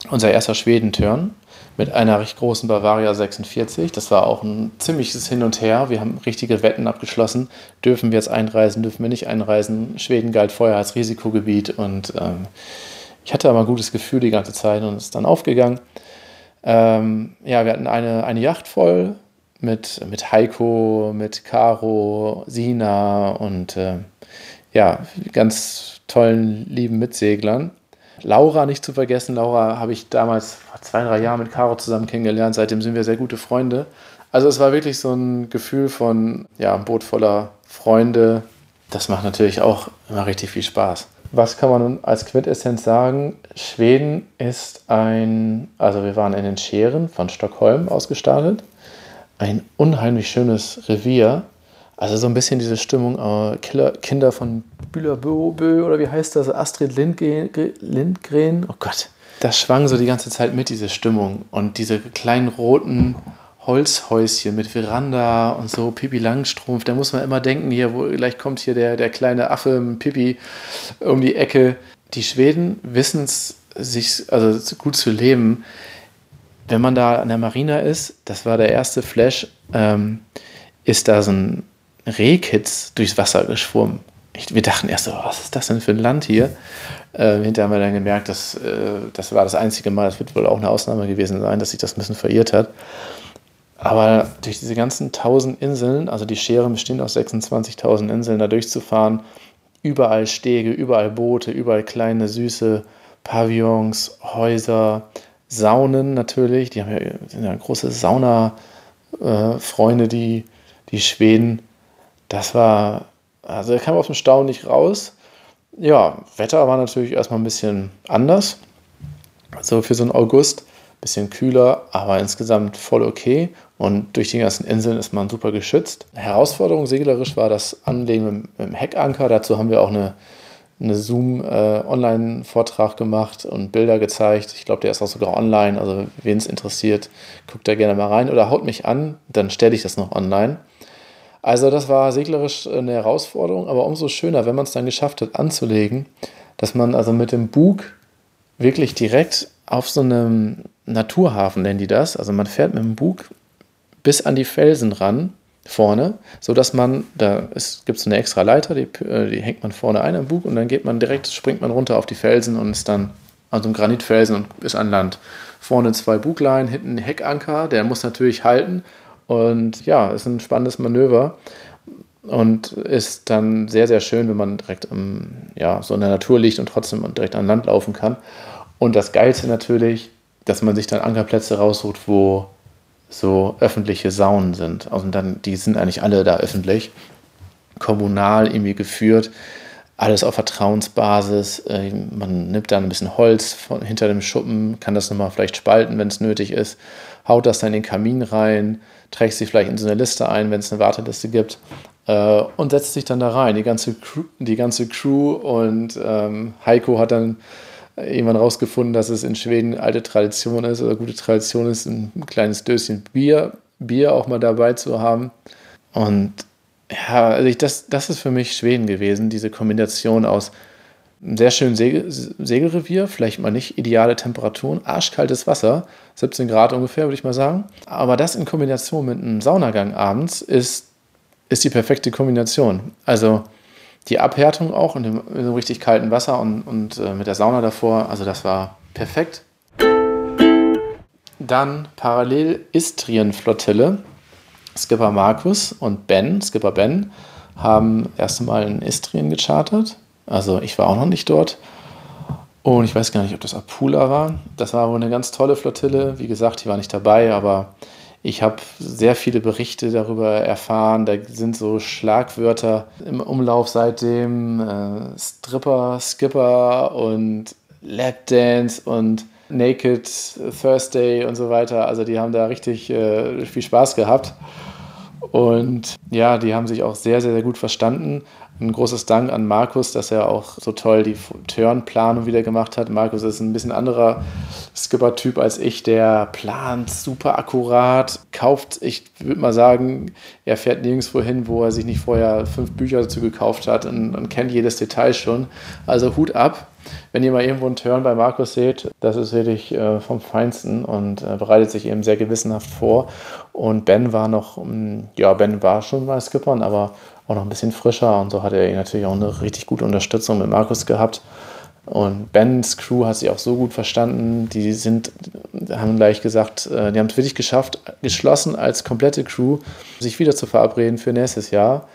Speaker 1: Unser erster Schwedenturn mit einer recht großen Bavaria 46. Das war auch ein ziemliches Hin und Her. Wir haben richtige Wetten abgeschlossen. Dürfen wir jetzt einreisen, dürfen wir nicht einreisen? Schweden galt vorher als Risikogebiet und ähm, ich hatte aber ein gutes Gefühl die ganze Zeit und ist dann aufgegangen. Ähm, ja, wir hatten eine, eine Yacht voll mit, mit Heiko, mit Caro, Sina und äh, ja, ganz tollen, lieben Mitseglern. Laura nicht zu vergessen. Laura habe ich damals vor zwei, drei Jahren mit Caro zusammen kennengelernt. Seitdem sind wir sehr gute Freunde. Also es war wirklich so ein Gefühl von, ja, ein Boot voller Freunde. Das macht natürlich auch immer richtig viel Spaß. Was kann man nun als Quintessenz sagen? Schweden ist ein, also wir waren in den Scheren von Stockholm ausgestartet, ein unheimlich schönes Revier. Also so ein bisschen diese Stimmung, äh, Killer, Kinder von Bülabö oder wie heißt das? Astrid Lindgren, Lindgren. Oh Gott. Das schwang so die ganze Zeit mit, diese Stimmung. Und diese kleinen roten Holzhäuschen mit Veranda und so, Pipi Langstrumpf, da muss man immer denken, hier, wo gleich kommt hier der, der kleine Affe mit Pipi um die Ecke. Die Schweden wissen es, sich also gut zu leben. Wenn man da an der Marina ist, das war der erste Flash, ähm, ist da so ein Rehkitz durchs Wasser geschwommen. Ich, wir dachten erst so, was ist das denn für ein Land hier? Äh, hinterher haben wir dann gemerkt, dass, äh, das war das einzige Mal, das wird wohl auch eine Ausnahme gewesen sein, dass sich das ein bisschen verirrt hat. Aber durch diese ganzen tausend Inseln, also die Schere bestehen aus 26.000 Inseln, da durchzufahren, überall Stege, überall Boote, überall kleine, süße Pavillons, Häuser, Saunen natürlich. Die haben ja, sind ja große Sauna-Freunde, äh, die, die Schweden. Das war, also er kam aus dem Staunen nicht raus. Ja, Wetter war natürlich erstmal ein bisschen anders. So für so einen August bisschen kühler, aber insgesamt voll okay. Und durch die ganzen Inseln ist man super geschützt. Herausforderung seglerisch war das Anlegen mit dem Heckanker. Dazu haben wir auch eine, eine Zoom-Online-Vortrag äh, gemacht und Bilder gezeigt. Ich glaube, der ist auch sogar online. Also, wen es interessiert, guckt da gerne mal rein oder haut mich an, dann stelle ich das noch online. Also, das war seglerisch eine Herausforderung, aber umso schöner, wenn man es dann geschafft hat, anzulegen, dass man also mit dem Bug wirklich direkt auf so einem Naturhafen, nennen die das. Also man fährt mit dem Bug bis an die Felsen ran, vorne, sodass man, da gibt es eine extra Leiter, die, äh, die, hängt man vorne ein am Bug und dann geht man direkt, springt man runter auf die Felsen und ist dann an so einem Granitfelsen und ist an Land. Vorne zwei Buglein, hinten ein Heckanker, der muss natürlich halten und ja, ist ein spannendes Manöver und ist dann sehr, sehr schön, wenn man direkt um, ja, so in der Natur liegt und trotzdem direkt an Land laufen kann. Und das Geilste natürlich, dass man sich dann Ankerplätze raussucht, wo so öffentliche Saunen sind. Also dann, die sind eigentlich alle da öffentlich, kommunal irgendwie geführt, alles auf Vertrauensbasis. Äh, man nimmt dann ein bisschen Holz von, hinter dem Schuppen, kann das nochmal vielleicht spalten, wenn es nötig ist, haut das dann in den Kamin rein, trägt sich vielleicht in so eine Liste ein, wenn es eine Warteliste gibt äh, und setzt sich dann da rein. Die ganze Crew, die ganze Crew und ähm, Heiko hat dann irgendwann rausgefunden, dass es in Schweden alte Tradition ist oder gute Tradition ist, ein kleines Döschen Bier, Bier auch mal dabei zu haben. Und ja, also ich, das, das ist für mich Schweden gewesen, diese Kombination aus sehr schönes Segel Segelrevier, vielleicht mal nicht ideale Temperaturen, arschkaltes Wasser, 17 Grad ungefähr, würde ich mal sagen. Aber das in Kombination mit einem Saunagang abends ist, ist die perfekte Kombination. Also die Abhärtung auch in dem, in dem richtig kalten Wasser und, und äh, mit der Sauna davor, also das war perfekt. Dann parallel Istrien-Flottille. Skipper Markus und Ben, Skipper Ben, haben erst einmal in Istrien gechartert. Also ich war auch noch nicht dort. Und ich weiß gar nicht, ob das Apula war. Das war wohl eine ganz tolle Flottille. Wie gesagt, ich war nicht dabei, aber ich habe sehr viele Berichte darüber erfahren. Da sind so Schlagwörter im Umlauf seitdem. Äh, Stripper, Skipper und Lapdance und Naked Thursday und so weiter. Also die haben da richtig äh, viel Spaß gehabt. Und ja, die haben sich auch sehr, sehr, sehr gut verstanden. Ein großes Dank an Markus, dass er auch so toll die Turnplanung wieder gemacht hat. Markus ist ein bisschen anderer Skipper-Typ als ich. Der plant super akkurat, kauft, ich würde mal sagen, er fährt nirgendwo hin, wo er sich nicht vorher fünf Bücher dazu gekauft hat und, und kennt jedes Detail schon. Also Hut ab. Wenn ihr mal irgendwo einen Turn bei Markus seht, das ist wirklich äh, vom Feinsten und äh, bereitet sich eben sehr gewissenhaft vor. Und Ben war noch, mm, ja, Ben war schon mal Skippern, aber auch noch ein bisschen frischer und so hat er natürlich auch eine richtig gute Unterstützung mit Markus gehabt. Und Bens Crew hat sich auch so gut verstanden. Die sind, haben gleich gesagt, äh, die haben es wirklich geschafft, geschlossen als komplette Crew, sich wieder zu verabreden für nächstes Jahr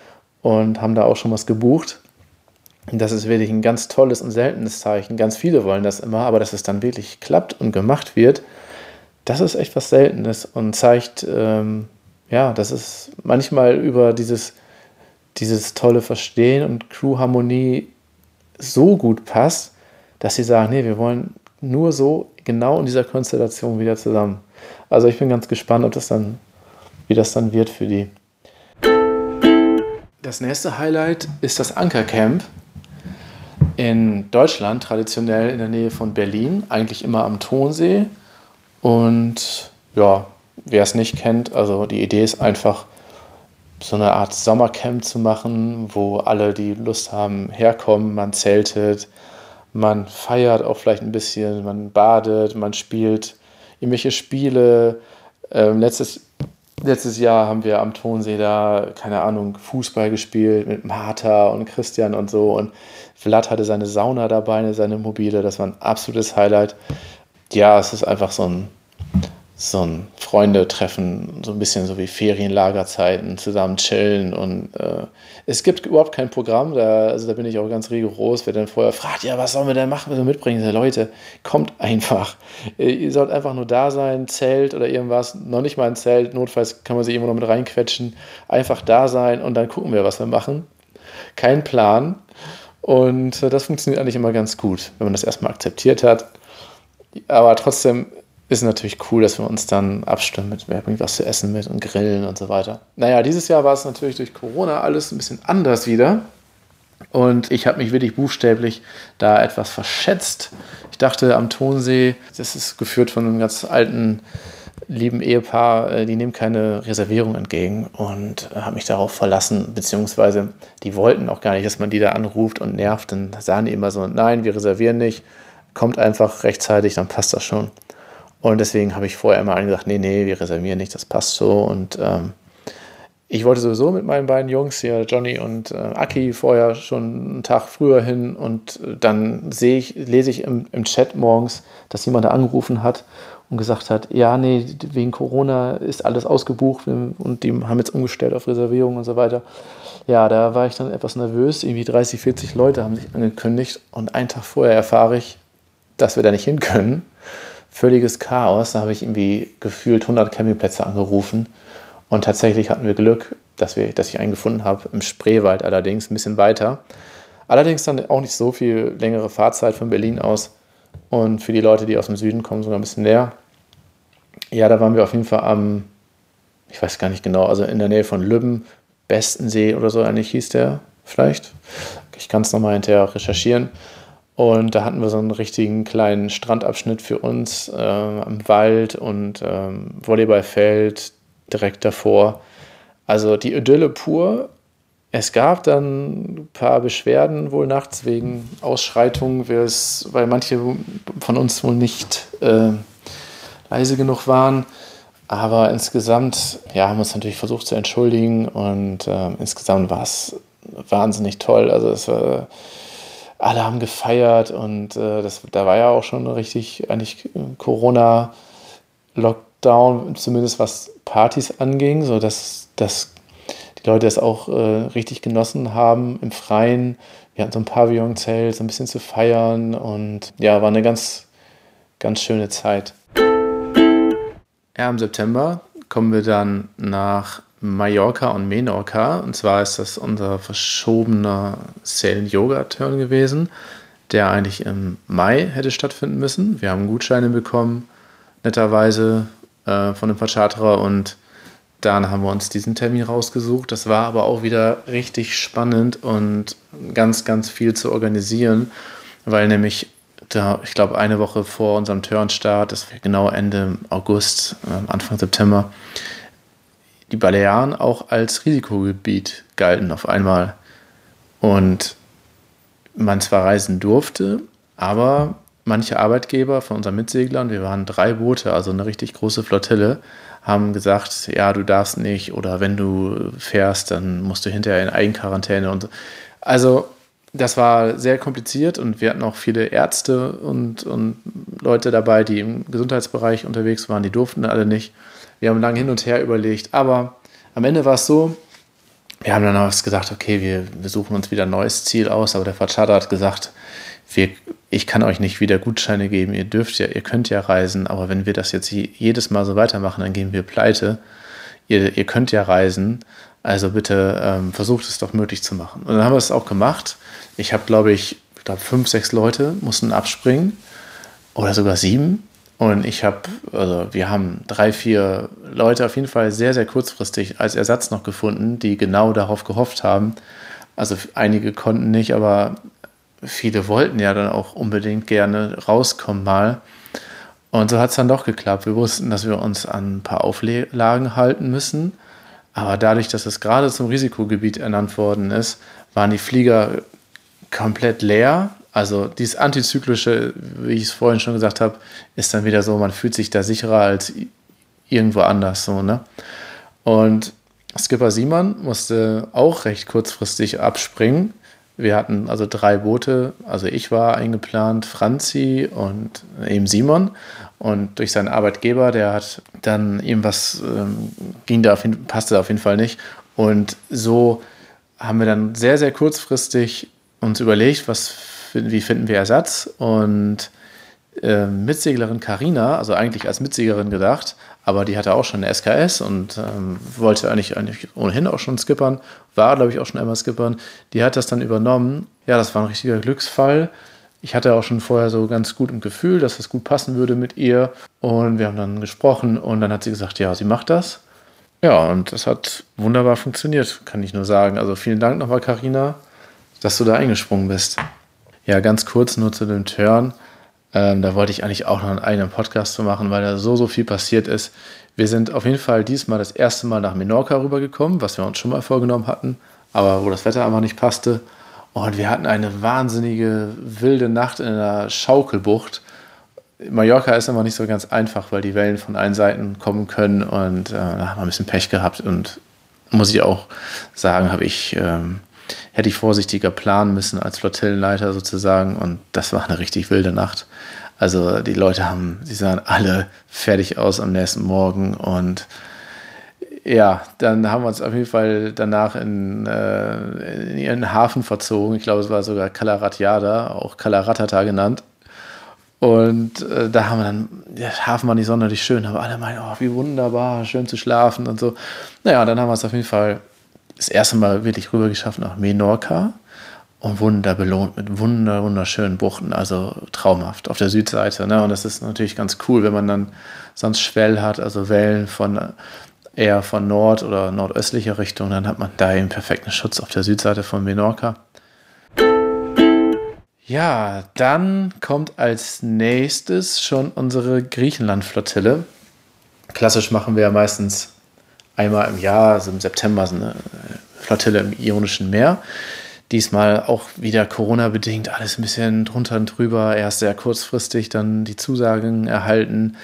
Speaker 1: und haben da auch schon was gebucht. Das ist wirklich ein ganz tolles und seltenes Zeichen. Ganz viele wollen das immer, aber dass es dann wirklich klappt und gemacht wird, das ist echt was Seltenes und zeigt, ähm, ja, dass es manchmal über dieses dieses tolle Verstehen und Crewharmonie so gut passt, dass sie sagen, nee, wir wollen nur so genau in dieser Konstellation wieder zusammen. Also ich bin ganz gespannt, ob das dann, wie das dann wird für die. Das nächste Highlight ist das Ankercamp in Deutschland, traditionell in der Nähe von Berlin, eigentlich immer am Tonsee. Und ja, wer es nicht kennt, also die Idee ist einfach, so eine Art Sommercamp zu machen, wo alle, die Lust haben, herkommen, man zeltet, man feiert auch vielleicht ein bisschen, man badet, man spielt irgendwelche Spiele. Ähm, letztes, letztes Jahr haben wir am Tonsee da, keine Ahnung, Fußball gespielt mit Martha und Christian und so. Und Vlad hatte seine Sauna dabei, seine mobile. Das war ein absolutes Highlight. Ja, es ist einfach so ein so ein Freunde-Treffen, so ein bisschen so wie Ferienlagerzeiten, zusammen chillen und äh, es gibt überhaupt kein Programm, da, also da bin ich auch ganz rigoros, wer dann vorher fragt, ja, was sollen wir denn machen, wir mitbringen? Ja, Leute, kommt einfach. Äh, ihr sollt einfach nur da sein, Zelt oder irgendwas, noch nicht mal ein Zelt, notfalls kann man sich irgendwo noch mit reinquetschen, einfach da sein und dann gucken wir, was wir machen. Kein Plan und äh, das funktioniert eigentlich immer ganz gut, wenn man das erstmal akzeptiert hat. Aber trotzdem ist natürlich cool, dass wir uns dann abstimmen mit, wer bringt was zu essen mit und grillen und so weiter. Naja, dieses Jahr war es natürlich durch Corona alles ein bisschen anders wieder. Und ich habe mich wirklich buchstäblich da etwas verschätzt. Ich dachte am Tonsee, das ist geführt von einem ganz alten, lieben Ehepaar, äh, die nehmen keine Reservierung entgegen und habe mich darauf verlassen, beziehungsweise die wollten auch gar nicht, dass man die da anruft und nervt. Dann sagen die immer so, nein, wir reservieren nicht, kommt einfach rechtzeitig, dann passt das schon. Und deswegen habe ich vorher immer gesagt, nee, nee, wir reservieren nicht, das passt so. Und ähm, ich wollte sowieso mit meinen beiden Jungs hier, Johnny und äh, Aki, vorher schon einen Tag früher hin. Und äh, dann sehe ich, lese ich im, im Chat morgens, dass jemand da angerufen hat und gesagt hat, ja, nee, wegen Corona ist alles ausgebucht und die haben jetzt umgestellt auf Reservierung und so weiter. Ja, da war ich dann etwas nervös. Irgendwie 30, 40 Leute haben sich angekündigt und einen Tag vorher erfahre ich, dass wir da nicht hin können völliges Chaos. Da habe ich irgendwie gefühlt 100 Campingplätze angerufen. Und tatsächlich hatten wir Glück, dass, wir, dass ich einen gefunden habe, im Spreewald allerdings, ein bisschen weiter. Allerdings dann auch nicht so viel längere Fahrzeit von Berlin aus. Und für die Leute, die aus dem Süden kommen, sogar ein bisschen näher. Ja, da waren wir auf jeden Fall am, ich weiß gar nicht genau, also in der Nähe von Lübben, Bestensee oder so eigentlich hieß der vielleicht. Ich kann es nochmal hinterher recherchieren. Und da hatten wir so einen richtigen kleinen Strandabschnitt für uns äh, am Wald und ähm, Volleyballfeld direkt davor. Also die Idylle pur. es gab dann ein paar Beschwerden wohl nachts wegen Ausschreitungen, weil manche von uns wohl nicht äh, leise genug waren. Aber insgesamt ja, haben wir uns natürlich versucht zu entschuldigen und äh, insgesamt war es wahnsinnig toll. Also es war, alle haben gefeiert und äh, das, da war ja auch schon richtig eigentlich Corona-Lockdown, zumindest was Partys anging, sodass das die Leute es auch äh, richtig genossen haben im Freien. Wir hatten so ein Pavillonzelt, so ein bisschen zu feiern und ja, war eine ganz, ganz schöne Zeit. Ja, im September kommen wir dann nach Mallorca und Menorca. Und zwar ist das unser verschobener Sail-Yoga-Turn gewesen, der eigentlich im Mai hätte stattfinden müssen. Wir haben Gutscheine bekommen, netterweise äh, von dem Vercharterer und dann haben wir uns diesen Termin rausgesucht. Das war aber auch wieder richtig spannend und ganz, ganz viel zu organisieren, weil nämlich da, ich glaube, eine Woche vor unserem Turnstart, das wäre genau Ende August, ähm, Anfang September, die Balearen auch als Risikogebiet galten auf einmal. Und man zwar reisen durfte, aber manche Arbeitgeber von unseren Mitseglern, wir waren drei Boote, also eine richtig große Flottille, haben gesagt, ja, du darfst nicht oder wenn du fährst, dann musst du hinterher in Eigenquarantäne und so. Also das war sehr kompliziert und wir hatten auch viele Ärzte und, und Leute dabei, die im Gesundheitsbereich unterwegs waren, die durften alle nicht. Wir haben lange hin und her überlegt, aber am Ende war es so, wir haben dann auch gesagt, okay, wir, wir suchen uns wieder ein neues Ziel aus, aber der Fatschada hat gesagt, wir, ich kann euch nicht wieder Gutscheine geben, ihr dürft ja, ihr könnt ja reisen, aber wenn wir das jetzt jedes Mal so weitermachen, dann gehen wir pleite. Ihr, ihr könnt ja reisen, also bitte ähm, versucht es doch möglich zu machen. Und dann haben wir es auch gemacht. Ich habe, glaube ich, ich glaube, fünf, sechs Leute mussten abspringen oder sogar sieben. Und ich habe, also wir haben drei, vier Leute auf jeden Fall sehr, sehr kurzfristig als Ersatz noch gefunden, die genau darauf gehofft haben. Also einige konnten nicht, aber viele wollten ja dann auch unbedingt gerne rauskommen mal. Und so hat es dann doch geklappt. Wir wussten, dass wir uns an ein paar Auflagen halten müssen. Aber dadurch, dass es gerade zum Risikogebiet ernannt worden ist, waren die Flieger komplett leer. Also dieses antizyklische, wie ich es vorhin schon gesagt habe, ist dann wieder so, man fühlt sich da sicherer als irgendwo anders. So, ne? Und Skipper Simon musste auch recht kurzfristig abspringen wir hatten also drei Boote, also ich war eingeplant, Franzi und eben Simon. Und durch seinen Arbeitgeber, der hat dann ihm was, ähm, ging da auf jeden, passte da auf jeden Fall nicht. Und so haben wir dann sehr, sehr kurzfristig uns überlegt, was, wie finden wir Ersatz. Und äh, Mitseglerin Karina, also eigentlich als Mitseglerin gedacht, aber die hatte auch schon eine SKS und ähm, wollte eigentlich, eigentlich ohnehin auch schon skippern, war, glaube ich, auch schon einmal skippern. Die hat das dann übernommen. Ja, das war ein richtiger Glücksfall. Ich hatte auch schon vorher so ganz gut im Gefühl, dass das gut passen würde mit ihr. Und wir haben dann gesprochen und dann hat sie gesagt, ja, sie macht das. Ja, und das hat wunderbar funktioniert, kann ich nur sagen. Also vielen Dank nochmal, Karina, dass du da eingesprungen bist. Ja, ganz kurz nur zu dem Turn. Ähm, da wollte ich eigentlich auch noch einen eigenen Podcast zu machen, weil da so, so viel passiert ist. Wir sind auf jeden Fall diesmal das erste Mal nach Menorca rübergekommen, was wir uns schon mal vorgenommen hatten, aber wo das Wetter einfach nicht passte. Und wir hatten eine wahnsinnige wilde Nacht in einer Schaukelbucht. Mallorca ist immer nicht so ganz einfach, weil die Wellen von allen Seiten kommen können und äh, da haben wir ein bisschen Pech gehabt und muss ich auch sagen, habe ich ähm, hätte ich vorsichtiger planen müssen als Flottillenleiter sozusagen. Und das war eine richtig wilde Nacht. Also die Leute haben, sie sahen alle fertig aus am nächsten Morgen und ja, dann haben wir uns auf jeden Fall danach in, äh, in ihren Hafen verzogen. Ich glaube, es war sogar Kalaratjada, auch Kalaratata genannt. Und äh, da haben wir dann, der Hafen war nicht sonderlich schön, aber alle meinen, oh, wie wunderbar, schön zu schlafen und so. Naja, dann haben wir es auf jeden Fall das erste Mal wirklich rüber geschafft nach Menorca und wurden belohnt mit wunder, wunderschönen Buchten, also traumhaft auf der Südseite. Ne? Und das ist natürlich ganz cool, wenn man dann sonst Schwell hat, also Wellen von eher von Nord- oder nordöstlicher Richtung, dann hat man da eben perfekten Schutz auf der Südseite von Menorca. Ja, dann kommt als nächstes schon unsere Griechenland-Flottille. Klassisch machen wir ja meistens einmal im Jahr, also im September, so eine Flottille im Ionischen Meer. Diesmal auch wieder Corona-bedingt alles ein bisschen drunter und drüber. Erst sehr kurzfristig dann die Zusagen erhalten.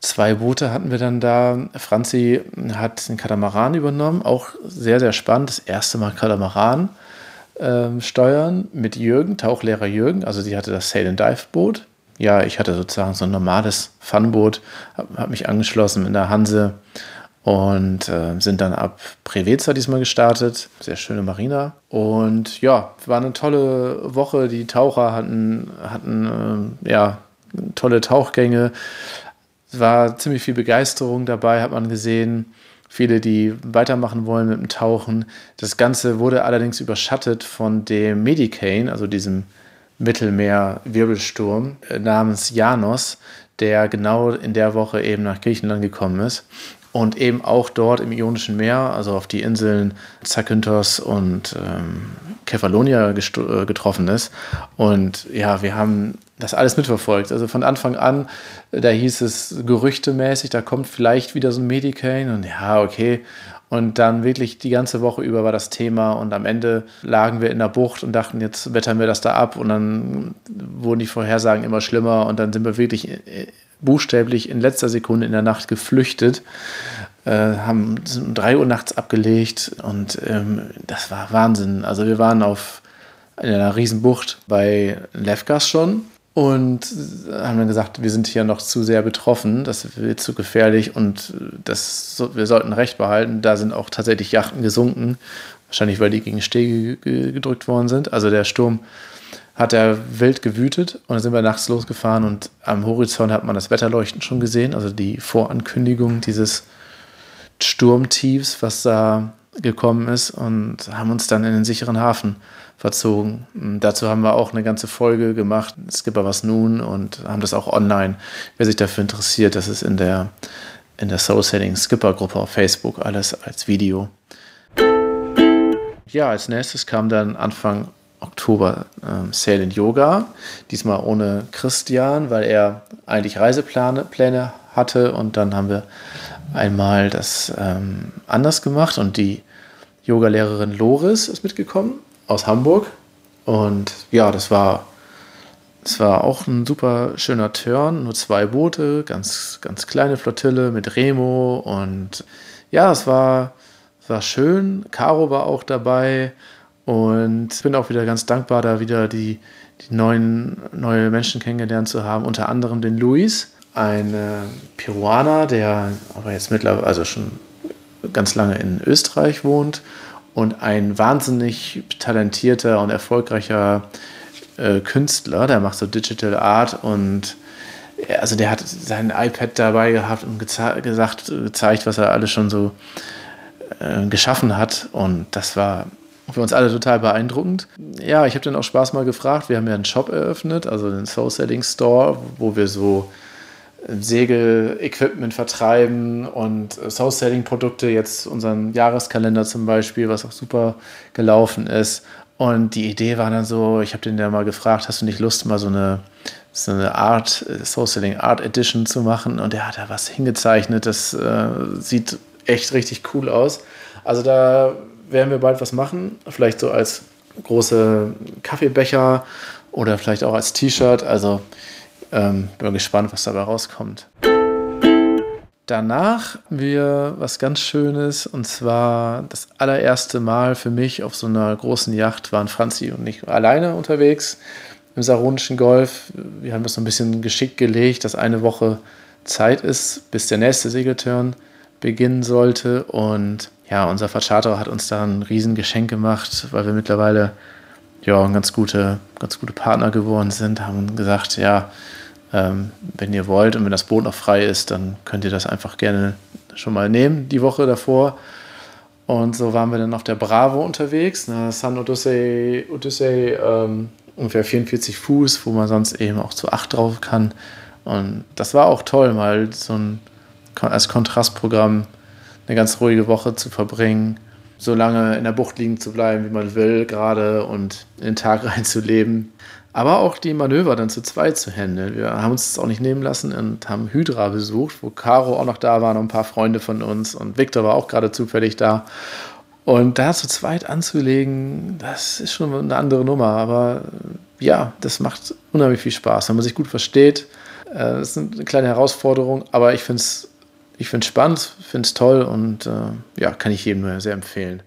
Speaker 1: Zwei Boote hatten wir dann da. Franzi hat den Katamaran übernommen, auch sehr, sehr spannend. Das erste Mal Katamaran äh, steuern mit Jürgen, Tauchlehrer Jürgen. Also sie hatte das Sail and Dive Boot. Ja, ich hatte sozusagen so ein normales Funboot, habe hab mich angeschlossen mit der Hanse und äh, sind dann ab Preveza diesmal gestartet. Sehr schöne Marina. Und ja, war eine tolle Woche. Die Taucher hatten, hatten äh, ja, tolle Tauchgänge. Es war ziemlich viel Begeisterung dabei, hat man gesehen. Viele, die weitermachen wollen mit dem Tauchen. Das Ganze wurde allerdings überschattet von dem Medicane, also diesem Mittelmeer-Wirbelsturm äh, namens Janos, der genau in der Woche eben nach Griechenland gekommen ist und eben auch dort im Ionischen Meer, also auf die Inseln Zakynthos und ähm, Kefalonia äh, getroffen ist. Und ja, wir haben das alles mitverfolgt. Also von Anfang an, da hieß es gerüchtemäßig, da kommt vielleicht wieder so ein Medicane und ja, okay. Und dann wirklich die ganze Woche über war das Thema und am Ende lagen wir in der Bucht und dachten, jetzt wettern wir das da ab und dann wurden die Vorhersagen immer schlimmer und dann sind wir wirklich äh, buchstäblich in letzter Sekunde in der Nacht geflüchtet, äh, haben um 3 Uhr nachts abgelegt und ähm, das war Wahnsinn. Also wir waren auf in einer Riesenbucht bei Lefkas schon und haben dann gesagt, wir sind hier noch zu sehr betroffen, das wird zu gefährlich und das, wir sollten Recht behalten. Da sind auch tatsächlich Yachten gesunken, wahrscheinlich weil die gegen Stege gedrückt worden sind. Also der Sturm hat er wild gewütet und dann sind wir nachts losgefahren und am Horizont hat man das Wetterleuchten schon gesehen, also die Vorankündigung dieses Sturmtiefs, was da gekommen ist und haben uns dann in den sicheren Hafen verzogen. Und dazu haben wir auch eine ganze Folge gemacht, Skipper was nun und haben das auch online. Wer sich dafür interessiert, das ist in der, in der Soul Setting Skipper Gruppe auf Facebook alles als Video. Ja, als nächstes kam dann Anfang Oktober ähm, in Yoga. Diesmal ohne Christian, weil er eigentlich Reisepläne Pläne hatte. Und dann haben wir einmal das ähm, anders gemacht. Und die Yogalehrerin Loris ist mitgekommen aus Hamburg. Und ja, das war, das war auch ein super schöner Turn. Nur zwei Boote, ganz, ganz kleine Flottille mit Remo. Und ja, es war, es war schön. Caro war auch dabei. Und ich bin auch wieder ganz dankbar, da wieder die, die neuen, neue Menschen kennengelernt zu haben. Unter anderem den Luis, ein äh, Peruaner, der aber jetzt mittlerweile, also schon ganz lange in Österreich wohnt. Und ein wahnsinnig talentierter und erfolgreicher äh, Künstler, der macht so Digital Art. Und also der hat sein iPad dabei gehabt und gesagt, gezeigt, was er alles schon so äh, geschaffen hat. Und das war für uns alle total beeindruckend. Ja, ich habe dann auch Spaß mal gefragt. Wir haben ja einen Shop eröffnet, also den Soul Selling Store, wo wir so äh, Segel-Equipment vertreiben und äh, Soul Selling Produkte, jetzt unseren Jahreskalender zum Beispiel, was auch super gelaufen ist. Und die Idee war dann so, ich habe den ja mal gefragt, hast du nicht Lust, mal so eine, so eine Art, äh, Soul Selling Art Edition zu machen? Und er hat da was hingezeichnet, das äh, sieht echt richtig cool aus. Also da werden wir bald was machen. Vielleicht so als große Kaffeebecher oder vielleicht auch als T-Shirt. Also ähm, bin gespannt, was dabei rauskommt. Danach wir was ganz Schönes und zwar das allererste Mal für mich auf so einer großen Yacht waren Franzi und ich alleine unterwegs im Saronischen Golf. Wir haben das so ein bisschen geschickt gelegt, dass eine Woche Zeit ist, bis der nächste Segeltörn beginnen sollte und ja, unser Vercharterer hat uns da ein Riesengeschenk gemacht, weil wir mittlerweile ja, ganz gute, ganz gute Partner geworden sind, haben gesagt, ja, ähm, wenn ihr wollt und wenn das Boot noch frei ist, dann könnt ihr das einfach gerne schon mal nehmen, die Woche davor. Und so waren wir dann auf der Bravo unterwegs, ne, San Odyssey, Odyssey ähm, ungefähr 44 Fuß, wo man sonst eben auch zu 8 drauf kann. Und das war auch toll, mal so ein als Kontrastprogramm eine ganz ruhige Woche zu verbringen, so lange in der Bucht liegen zu bleiben, wie man will, gerade und in den Tag reinzuleben. Aber auch die Manöver dann zu zweit zu handeln. Wir haben uns das auch nicht nehmen lassen und haben Hydra besucht, wo Caro auch noch da war, noch ein paar Freunde von uns und Victor war auch gerade zufällig da. Und da zu zweit anzulegen, das ist schon eine andere Nummer. Aber ja, das macht unheimlich viel Spaß, wenn man sich gut versteht. Äh, das ist eine kleine Herausforderung, aber ich finde es ich find's spannend, finde es toll und äh, ja, kann ich jedem nur sehr empfehlen.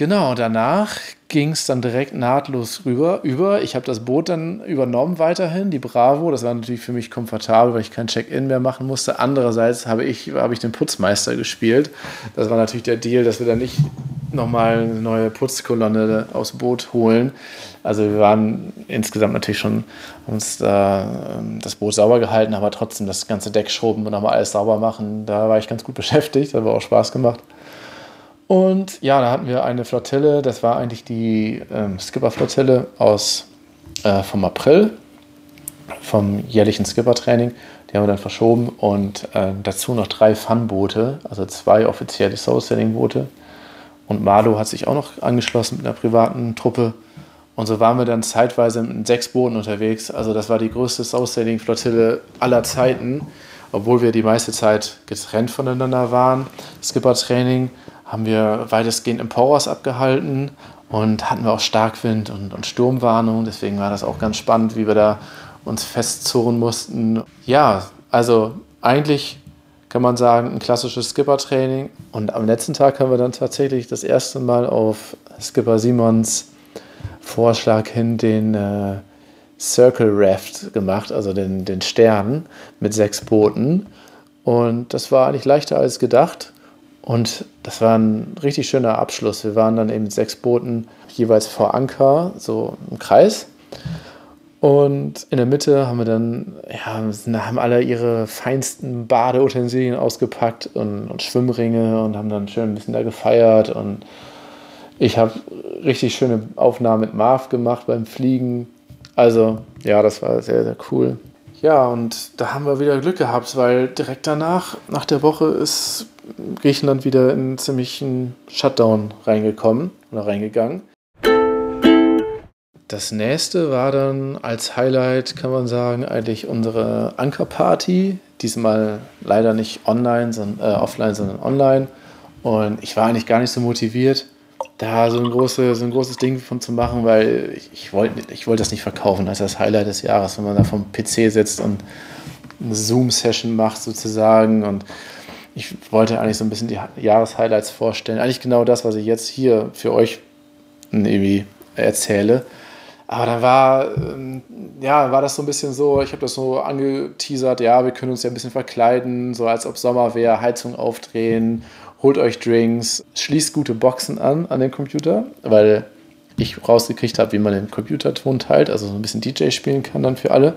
Speaker 1: Genau, danach ging es dann direkt nahtlos rüber über. Ich habe das Boot dann übernommen weiterhin, die Bravo. Das war natürlich für mich komfortabel, weil ich kein Check-in mehr machen musste. Andererseits habe ich, habe ich den Putzmeister gespielt. Das war natürlich der Deal, dass wir dann nicht nochmal eine neue Putzkolonne aufs Boot holen. Also wir waren insgesamt natürlich schon uns da, ähm, das Boot sauber gehalten, aber trotzdem das ganze Deck schrubben und nochmal alles sauber machen. Da war ich ganz gut beschäftigt, hat auch Spaß gemacht. Und ja, da hatten wir eine Flottille, das war eigentlich die ähm, Skipper-Flottille aus äh, vom April, vom jährlichen Skipper-Training. Die haben wir dann verschoben und äh, dazu noch drei Fun-Boote, also zwei offizielle Soul-Sailing-Boote. Und Marlo hat sich auch noch angeschlossen mit einer privaten Truppe. Und so waren wir dann zeitweise mit sechs Booten unterwegs. Also das war die größte Soul-Sailing-Flottille aller Zeiten, obwohl wir die meiste Zeit getrennt voneinander waren. Skipper-Training haben wir weitestgehend im Powers abgehalten und hatten wir auch Starkwind und, und Sturmwarnung. Deswegen war das auch ganz spannend, wie wir da uns festzurren mussten. Ja, also eigentlich kann man sagen, ein klassisches Skipper-Training. Und am letzten Tag haben wir dann tatsächlich das erste Mal auf Skipper Simons Vorschlag hin den äh, Circle Raft gemacht, also den, den Stern mit sechs Booten. Und das war eigentlich leichter als gedacht. Und das war ein richtig schöner Abschluss. Wir waren dann eben mit sechs Booten jeweils vor Anker, so im Kreis. Und in der Mitte haben wir dann, ja, haben alle ihre feinsten Badeutensilien ausgepackt und, und Schwimmringe und haben dann schön ein bisschen da gefeiert. Und ich habe richtig schöne Aufnahmen mit Marv gemacht beim Fliegen. Also, ja, das war sehr, sehr cool. Ja, und da haben wir wieder Glück gehabt, weil direkt danach, nach der Woche, ist Griechenland wieder in ziemlichen Shutdown reingekommen oder reingegangen. Das nächste war dann als Highlight, kann man sagen, eigentlich unsere Ankerparty. Diesmal leider nicht online, sondern, äh, offline, sondern online. Und ich war eigentlich gar nicht so motiviert, da so ein, große, so ein großes Ding von zu machen, weil ich, ich wollte ich wollt das nicht verkaufen als das Highlight des Jahres, wenn man da vom PC sitzt und eine Zoom-Session macht sozusagen und ich wollte eigentlich so ein bisschen die Jahreshighlights vorstellen. Eigentlich genau das, was ich jetzt hier für euch irgendwie erzähle. Aber dann war, ähm, ja, war das so ein bisschen so, ich habe das so angeteasert, ja, wir können uns ja ein bisschen verkleiden, so als ob Sommer wäre, Heizung aufdrehen, holt euch Drinks, schließt gute Boxen an an den Computer, weil ich rausgekriegt habe, wie man den Computerton teilt, also so ein bisschen DJ spielen kann dann für alle.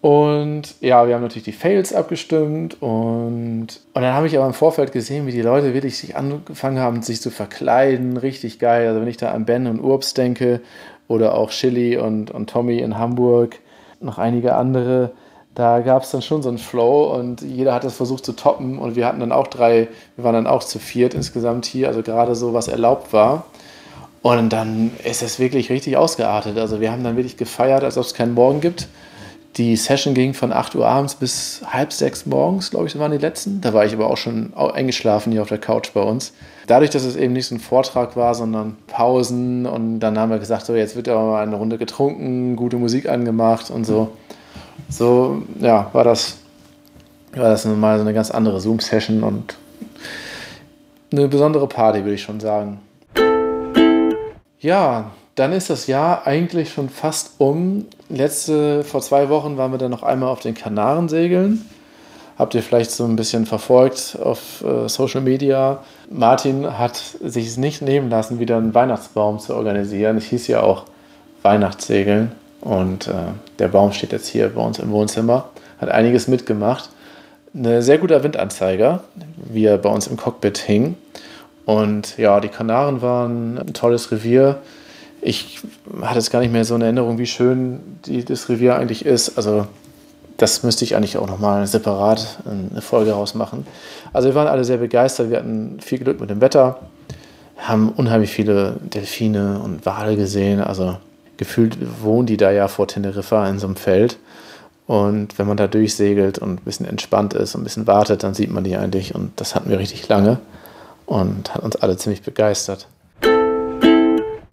Speaker 1: Und ja, wir haben natürlich die Fails abgestimmt und, und dann habe ich aber im Vorfeld gesehen, wie die Leute wirklich sich angefangen haben, sich zu verkleiden. Richtig geil. Also wenn ich da an Ben und Urbs denke oder auch Chili und, und Tommy in Hamburg, noch einige andere, da gab es dann schon so einen Flow und jeder hat das versucht zu toppen und wir hatten dann auch drei, wir waren dann auch zu viert insgesamt hier, also gerade so, was erlaubt war. Und dann ist es wirklich richtig ausgeartet. Also wir haben dann wirklich gefeiert, als ob es keinen Morgen gibt die Session ging von 8 Uhr abends bis halb sechs morgens, glaube ich, waren die letzten. Da war ich aber auch schon eingeschlafen hier auf der Couch bei uns. Dadurch, dass es eben nicht so ein Vortrag war, sondern Pausen und dann haben wir gesagt, so jetzt wird aber mal eine Runde getrunken, gute Musik angemacht und so. So, ja, war das, war das mal so eine ganz andere Zoom-Session und eine besondere Party, würde ich schon sagen. Ja, dann ist das Jahr eigentlich schon fast um. Letzte, vor zwei Wochen waren wir dann noch einmal auf den Kanaren segeln. Habt ihr vielleicht so ein bisschen verfolgt auf äh, Social Media. Martin hat sich es nicht nehmen lassen, wieder einen Weihnachtsbaum zu organisieren. Es hieß ja auch Weihnachtssegeln. Und äh, der Baum steht jetzt hier bei uns im Wohnzimmer. Hat einiges mitgemacht. Ein sehr guter Windanzeiger, wie er bei uns im Cockpit hing. Und ja, die Kanaren waren ein tolles Revier ich hatte es gar nicht mehr so in Erinnerung, wie schön die, das Revier eigentlich ist. Also das müsste ich eigentlich auch nochmal separat eine Folge rausmachen. Also wir waren alle sehr begeistert, wir hatten viel Glück mit dem Wetter, haben unheimlich viele Delfine und Wale gesehen. Also gefühlt wohnen die da ja vor Teneriffa in so einem Feld. Und wenn man da durchsegelt und ein bisschen entspannt ist und ein bisschen wartet, dann sieht man die eigentlich. Und das hatten wir richtig lange. und hat uns alle ziemlich begeistert.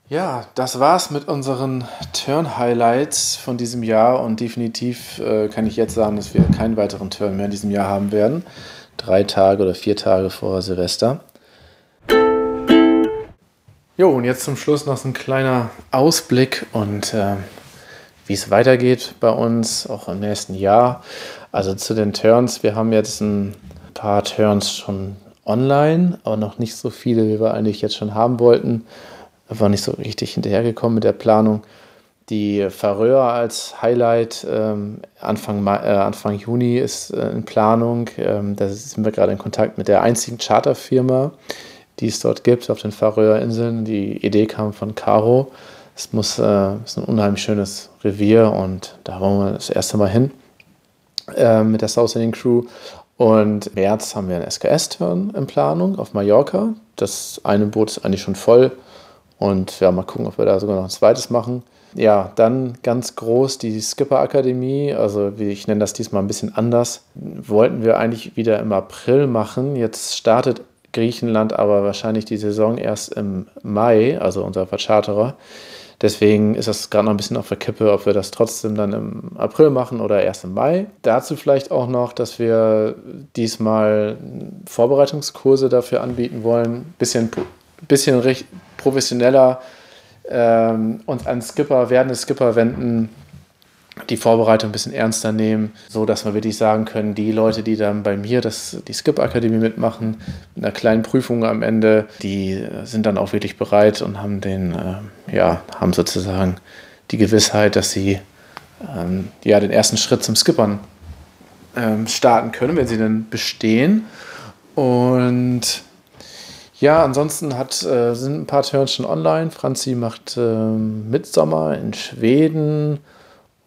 Speaker 1: Ja, das war's mit unseren Turn-Highlights von diesem Jahr und definitiv äh, kann ich jetzt sagen, dass wir keinen weiteren Turn mehr in diesem Jahr haben werden. Drei Tage oder vier Tage vor Silvester. Jo, und jetzt zum Schluss noch so ein kleiner Ausblick und äh, wie es weitergeht bei uns, auch im nächsten Jahr. Also zu den Turns, wir haben jetzt ein paar Turns schon online, aber noch nicht so viele, wie wir eigentlich jetzt schon haben wollten war nicht so richtig hinterhergekommen mit der Planung. Die Färöer als Highlight ähm, Anfang, Mai, äh, Anfang Juni ist äh, in Planung. Ähm, da sind wir gerade in Kontakt mit der einzigen Charterfirma, die es dort gibt auf den Färöerinseln. Die Idee kam von Caro. Es muss, äh, ist ein unheimlich schönes Revier und da wollen wir das erste Mal hin äh, mit der South Indian Crew. Und im März haben wir einen SKS-Turn in Planung auf Mallorca. Das eine Boot ist eigentlich schon voll und ja, mal gucken, ob wir da sogar noch ein zweites machen. Ja, dann ganz groß die Skipper Akademie. Also, ich nenne das diesmal ein bisschen anders. Wollten wir eigentlich wieder im April machen. Jetzt startet Griechenland aber wahrscheinlich die Saison erst im Mai, also unser Vercharterer. Deswegen ist das gerade noch ein bisschen auf der Kippe, ob wir das trotzdem dann im April machen oder erst im Mai. Dazu vielleicht auch noch, dass wir diesmal Vorbereitungskurse dafür anbieten wollen. Bisschen, bisschen professioneller ähm, uns an Skipper, werdende Skipper wenden, die Vorbereitung ein bisschen ernster nehmen, so dass wir wirklich sagen können, die Leute, die dann bei mir das, die Skip-Akademie mitmachen, mit einer kleinen Prüfung am Ende, die sind dann auch wirklich bereit und haben den, äh, ja, haben sozusagen die Gewissheit, dass sie ähm, ja, den ersten Schritt zum Skippern ähm, starten können, wenn sie dann bestehen. Und ja, ansonsten hat, äh, sind ein paar Turns schon online. Franzi macht äh, Midsommer in Schweden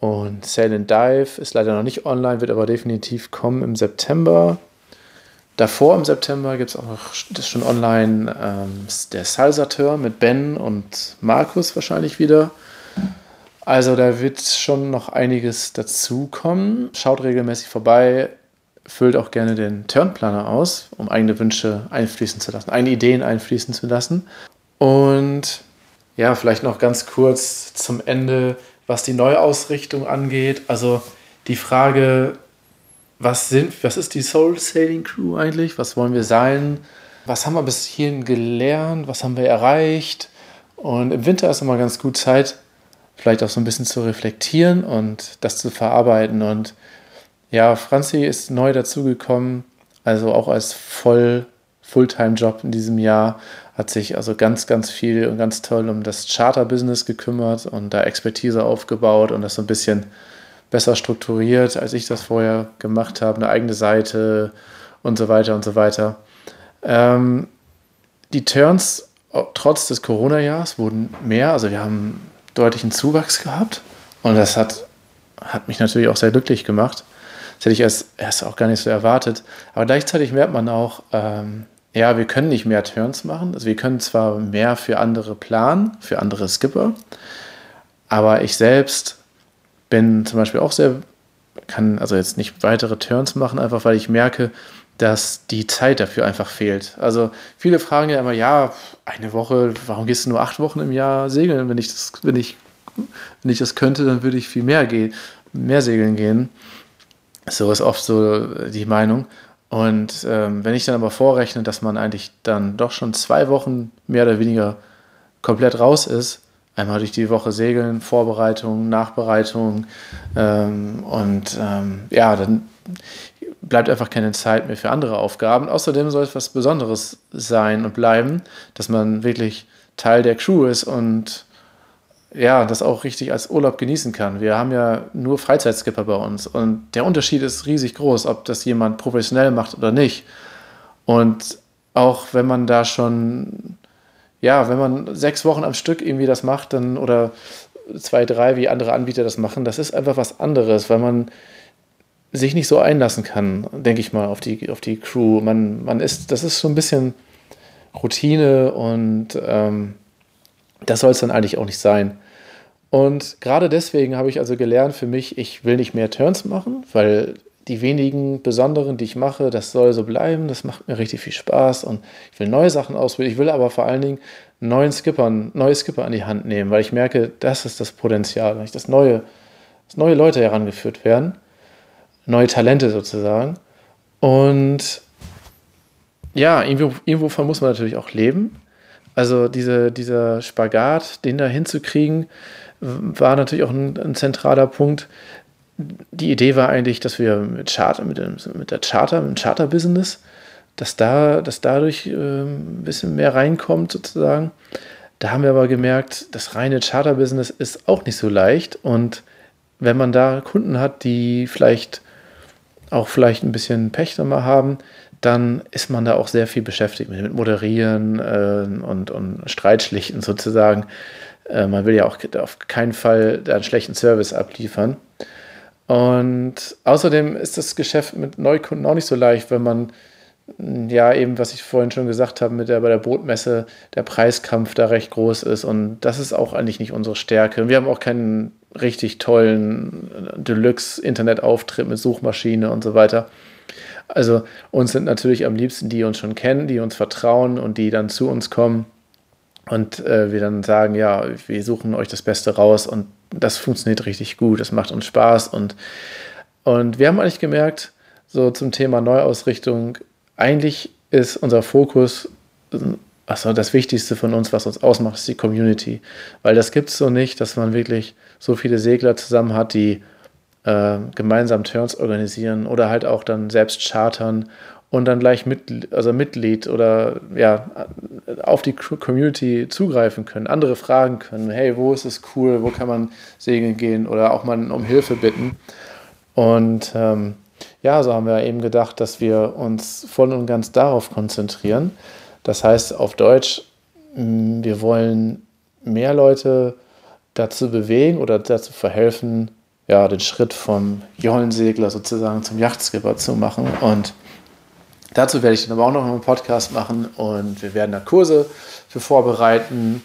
Speaker 1: und Sail and Dive ist leider noch nicht online, wird aber definitiv kommen im September. Davor im September gibt es auch noch, das schon online ähm, der Salsa-Turn mit Ben und Markus wahrscheinlich wieder. Also da wird schon noch einiges dazukommen. Schaut regelmäßig vorbei füllt auch gerne den Turnplaner aus, um eigene Wünsche einfließen zu lassen, eigene Ideen einfließen zu lassen. Und ja, vielleicht noch ganz kurz zum Ende, was die Neuausrichtung angeht. Also die Frage, was sind, was ist die Soul Sailing Crew eigentlich? Was wollen wir sein? Was haben wir bis hierhin gelernt? Was haben wir erreicht? Und im Winter ist immer ganz gut Zeit, vielleicht auch so ein bisschen zu reflektieren und das zu verarbeiten und ja, Franzi ist neu dazugekommen, also auch als voll Fulltime-Job in diesem Jahr, hat sich also ganz, ganz viel und ganz toll um das Charter-Business gekümmert und da Expertise aufgebaut und das so ein bisschen besser strukturiert, als ich das vorher gemacht habe, eine eigene Seite und so weiter und so weiter. Ähm, die Turns trotz des Corona-Jahres wurden mehr, also wir haben deutlichen Zuwachs gehabt und das hat, hat mich natürlich auch sehr glücklich gemacht. Das hätte ich erst, erst auch gar nicht so erwartet. Aber gleichzeitig merkt man auch, ähm, ja, wir können nicht mehr Turns machen. Also wir können zwar mehr für andere planen, für andere Skipper, aber ich selbst bin zum Beispiel auch sehr, kann also jetzt nicht weitere Turns machen, einfach weil ich merke, dass die Zeit dafür einfach fehlt. Also viele fragen ja immer, ja, eine Woche, warum gehst du nur acht Wochen im Jahr segeln? Wenn ich das, wenn ich, wenn ich das könnte, dann würde ich viel mehr gehen, mehr segeln gehen. So ist oft so die Meinung. Und ähm, wenn ich dann aber vorrechne, dass man eigentlich dann doch schon zwei Wochen mehr oder weniger komplett raus ist, einmal durch die Woche segeln, Vorbereitung, Nachbereitung ähm, und ähm, ja, dann bleibt einfach keine Zeit mehr für andere Aufgaben. Außerdem soll es was Besonderes sein und bleiben, dass man wirklich Teil der Crew ist und ja, das auch richtig als Urlaub genießen kann. Wir haben ja nur Freizeitskipper bei uns und der Unterschied ist riesig groß, ob das jemand professionell macht oder nicht. Und auch wenn man da schon, ja, wenn man sechs Wochen am Stück irgendwie das macht, dann oder zwei, drei, wie andere Anbieter das machen, das ist einfach was anderes, weil man sich nicht so einlassen kann, denke ich mal, auf die, auf die Crew. Man, man ist, das ist so ein bisschen Routine und ähm, das soll es dann eigentlich auch nicht sein. Und gerade deswegen habe ich also gelernt für mich, ich will nicht mehr Turns machen, weil die wenigen besonderen, die ich mache, das soll so bleiben, das macht mir richtig viel Spaß und ich will neue Sachen ausprobieren. Ich will aber vor allen Dingen neuen Skippern, neue Skipper an die Hand nehmen, weil ich merke, das ist das Potenzial, dass neue, dass neue Leute herangeführt werden, neue Talente sozusagen. Und ja, irgendwo, irgendwovon muss man natürlich auch leben. Also diese, dieser Spagat, den da hinzukriegen, war natürlich auch ein, ein zentraler Punkt. Die Idee war eigentlich, dass wir mit Charter, mit, dem, mit der Charter, mit dem Charter-Business, dass da, dass dadurch äh, ein bisschen mehr reinkommt sozusagen. Da haben wir aber gemerkt, das reine Charter-Business ist auch nicht so leicht. Und wenn man da Kunden hat, die vielleicht auch vielleicht ein bisschen Pech nochmal haben, dann ist man da auch sehr viel beschäftigt mit, mit Moderieren äh, und, und Streitschlichten sozusagen. Äh, man will ja auch auf keinen Fall einen schlechten Service abliefern. Und außerdem ist das Geschäft mit Neukunden auch nicht so leicht, wenn man ja eben, was ich vorhin schon gesagt habe, mit der bei der Bootmesse der Preiskampf da recht groß ist und das ist auch eigentlich nicht unsere Stärke. Wir haben auch keinen richtig tollen Deluxe-Internetauftritt mit Suchmaschine und so weiter. Also uns sind natürlich am liebsten die, die uns schon kennen, die uns vertrauen und die dann zu uns kommen und äh, wir dann sagen, ja, wir suchen euch das Beste raus und das funktioniert richtig gut, das macht uns Spaß. Und, und wir haben eigentlich gemerkt, so zum Thema Neuausrichtung, eigentlich ist unser Fokus, also das Wichtigste von uns, was uns ausmacht, ist die Community, weil das gibt es so nicht, dass man wirklich so viele Segler zusammen hat, die äh, gemeinsam Turns organisieren oder halt auch dann selbst chartern und dann gleich Mitglied, also Mitglied oder ja, auf die Community zugreifen können, andere fragen können, hey, wo ist es cool, wo kann man segeln gehen oder auch mal um Hilfe bitten. Und ähm, ja, so haben wir eben gedacht, dass wir uns voll und ganz darauf konzentrieren. Das heißt auf Deutsch, wir wollen mehr Leute dazu bewegen oder dazu verhelfen, ja, den Schritt vom Jollensegler sozusagen zum Yachtskipper zu machen. Und Dazu werde ich dann aber auch noch einen Podcast machen und wir werden da Kurse für vorbereiten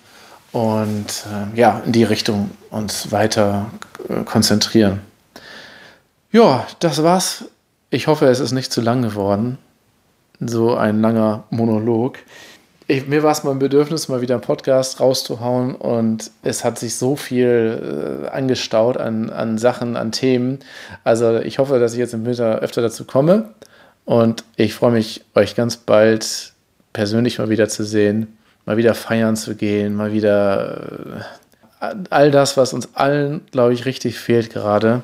Speaker 1: und äh, ja, in die Richtung uns weiter äh, konzentrieren. Ja, das war's. Ich hoffe, es ist nicht zu lang geworden. So ein langer Monolog. Ich, mir war es mal ein Bedürfnis, mal wieder einen Podcast rauszuhauen und es hat sich so viel äh, angestaut an, an Sachen, an Themen. Also ich hoffe, dass ich jetzt im Winter öfter dazu komme. Und ich freue mich, euch ganz bald persönlich mal wieder zu sehen, mal wieder feiern zu gehen, mal wieder äh, all das, was uns allen, glaube ich, richtig fehlt gerade.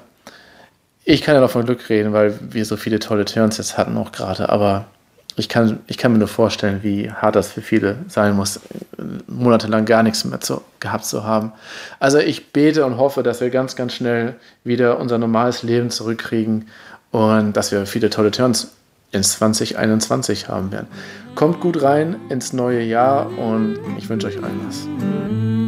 Speaker 1: Ich kann ja noch von Glück reden, weil wir so viele tolle Turns jetzt hatten auch gerade, aber ich kann, ich kann mir nur vorstellen, wie hart das für viele sein muss, monatelang gar nichts mehr zu, gehabt zu haben. Also ich bete und hoffe, dass wir ganz, ganz schnell wieder unser normales Leben zurückkriegen und dass wir viele tolle Turns ins 2021 haben werden. Kommt gut rein ins neue Jahr und ich wünsche euch allen was.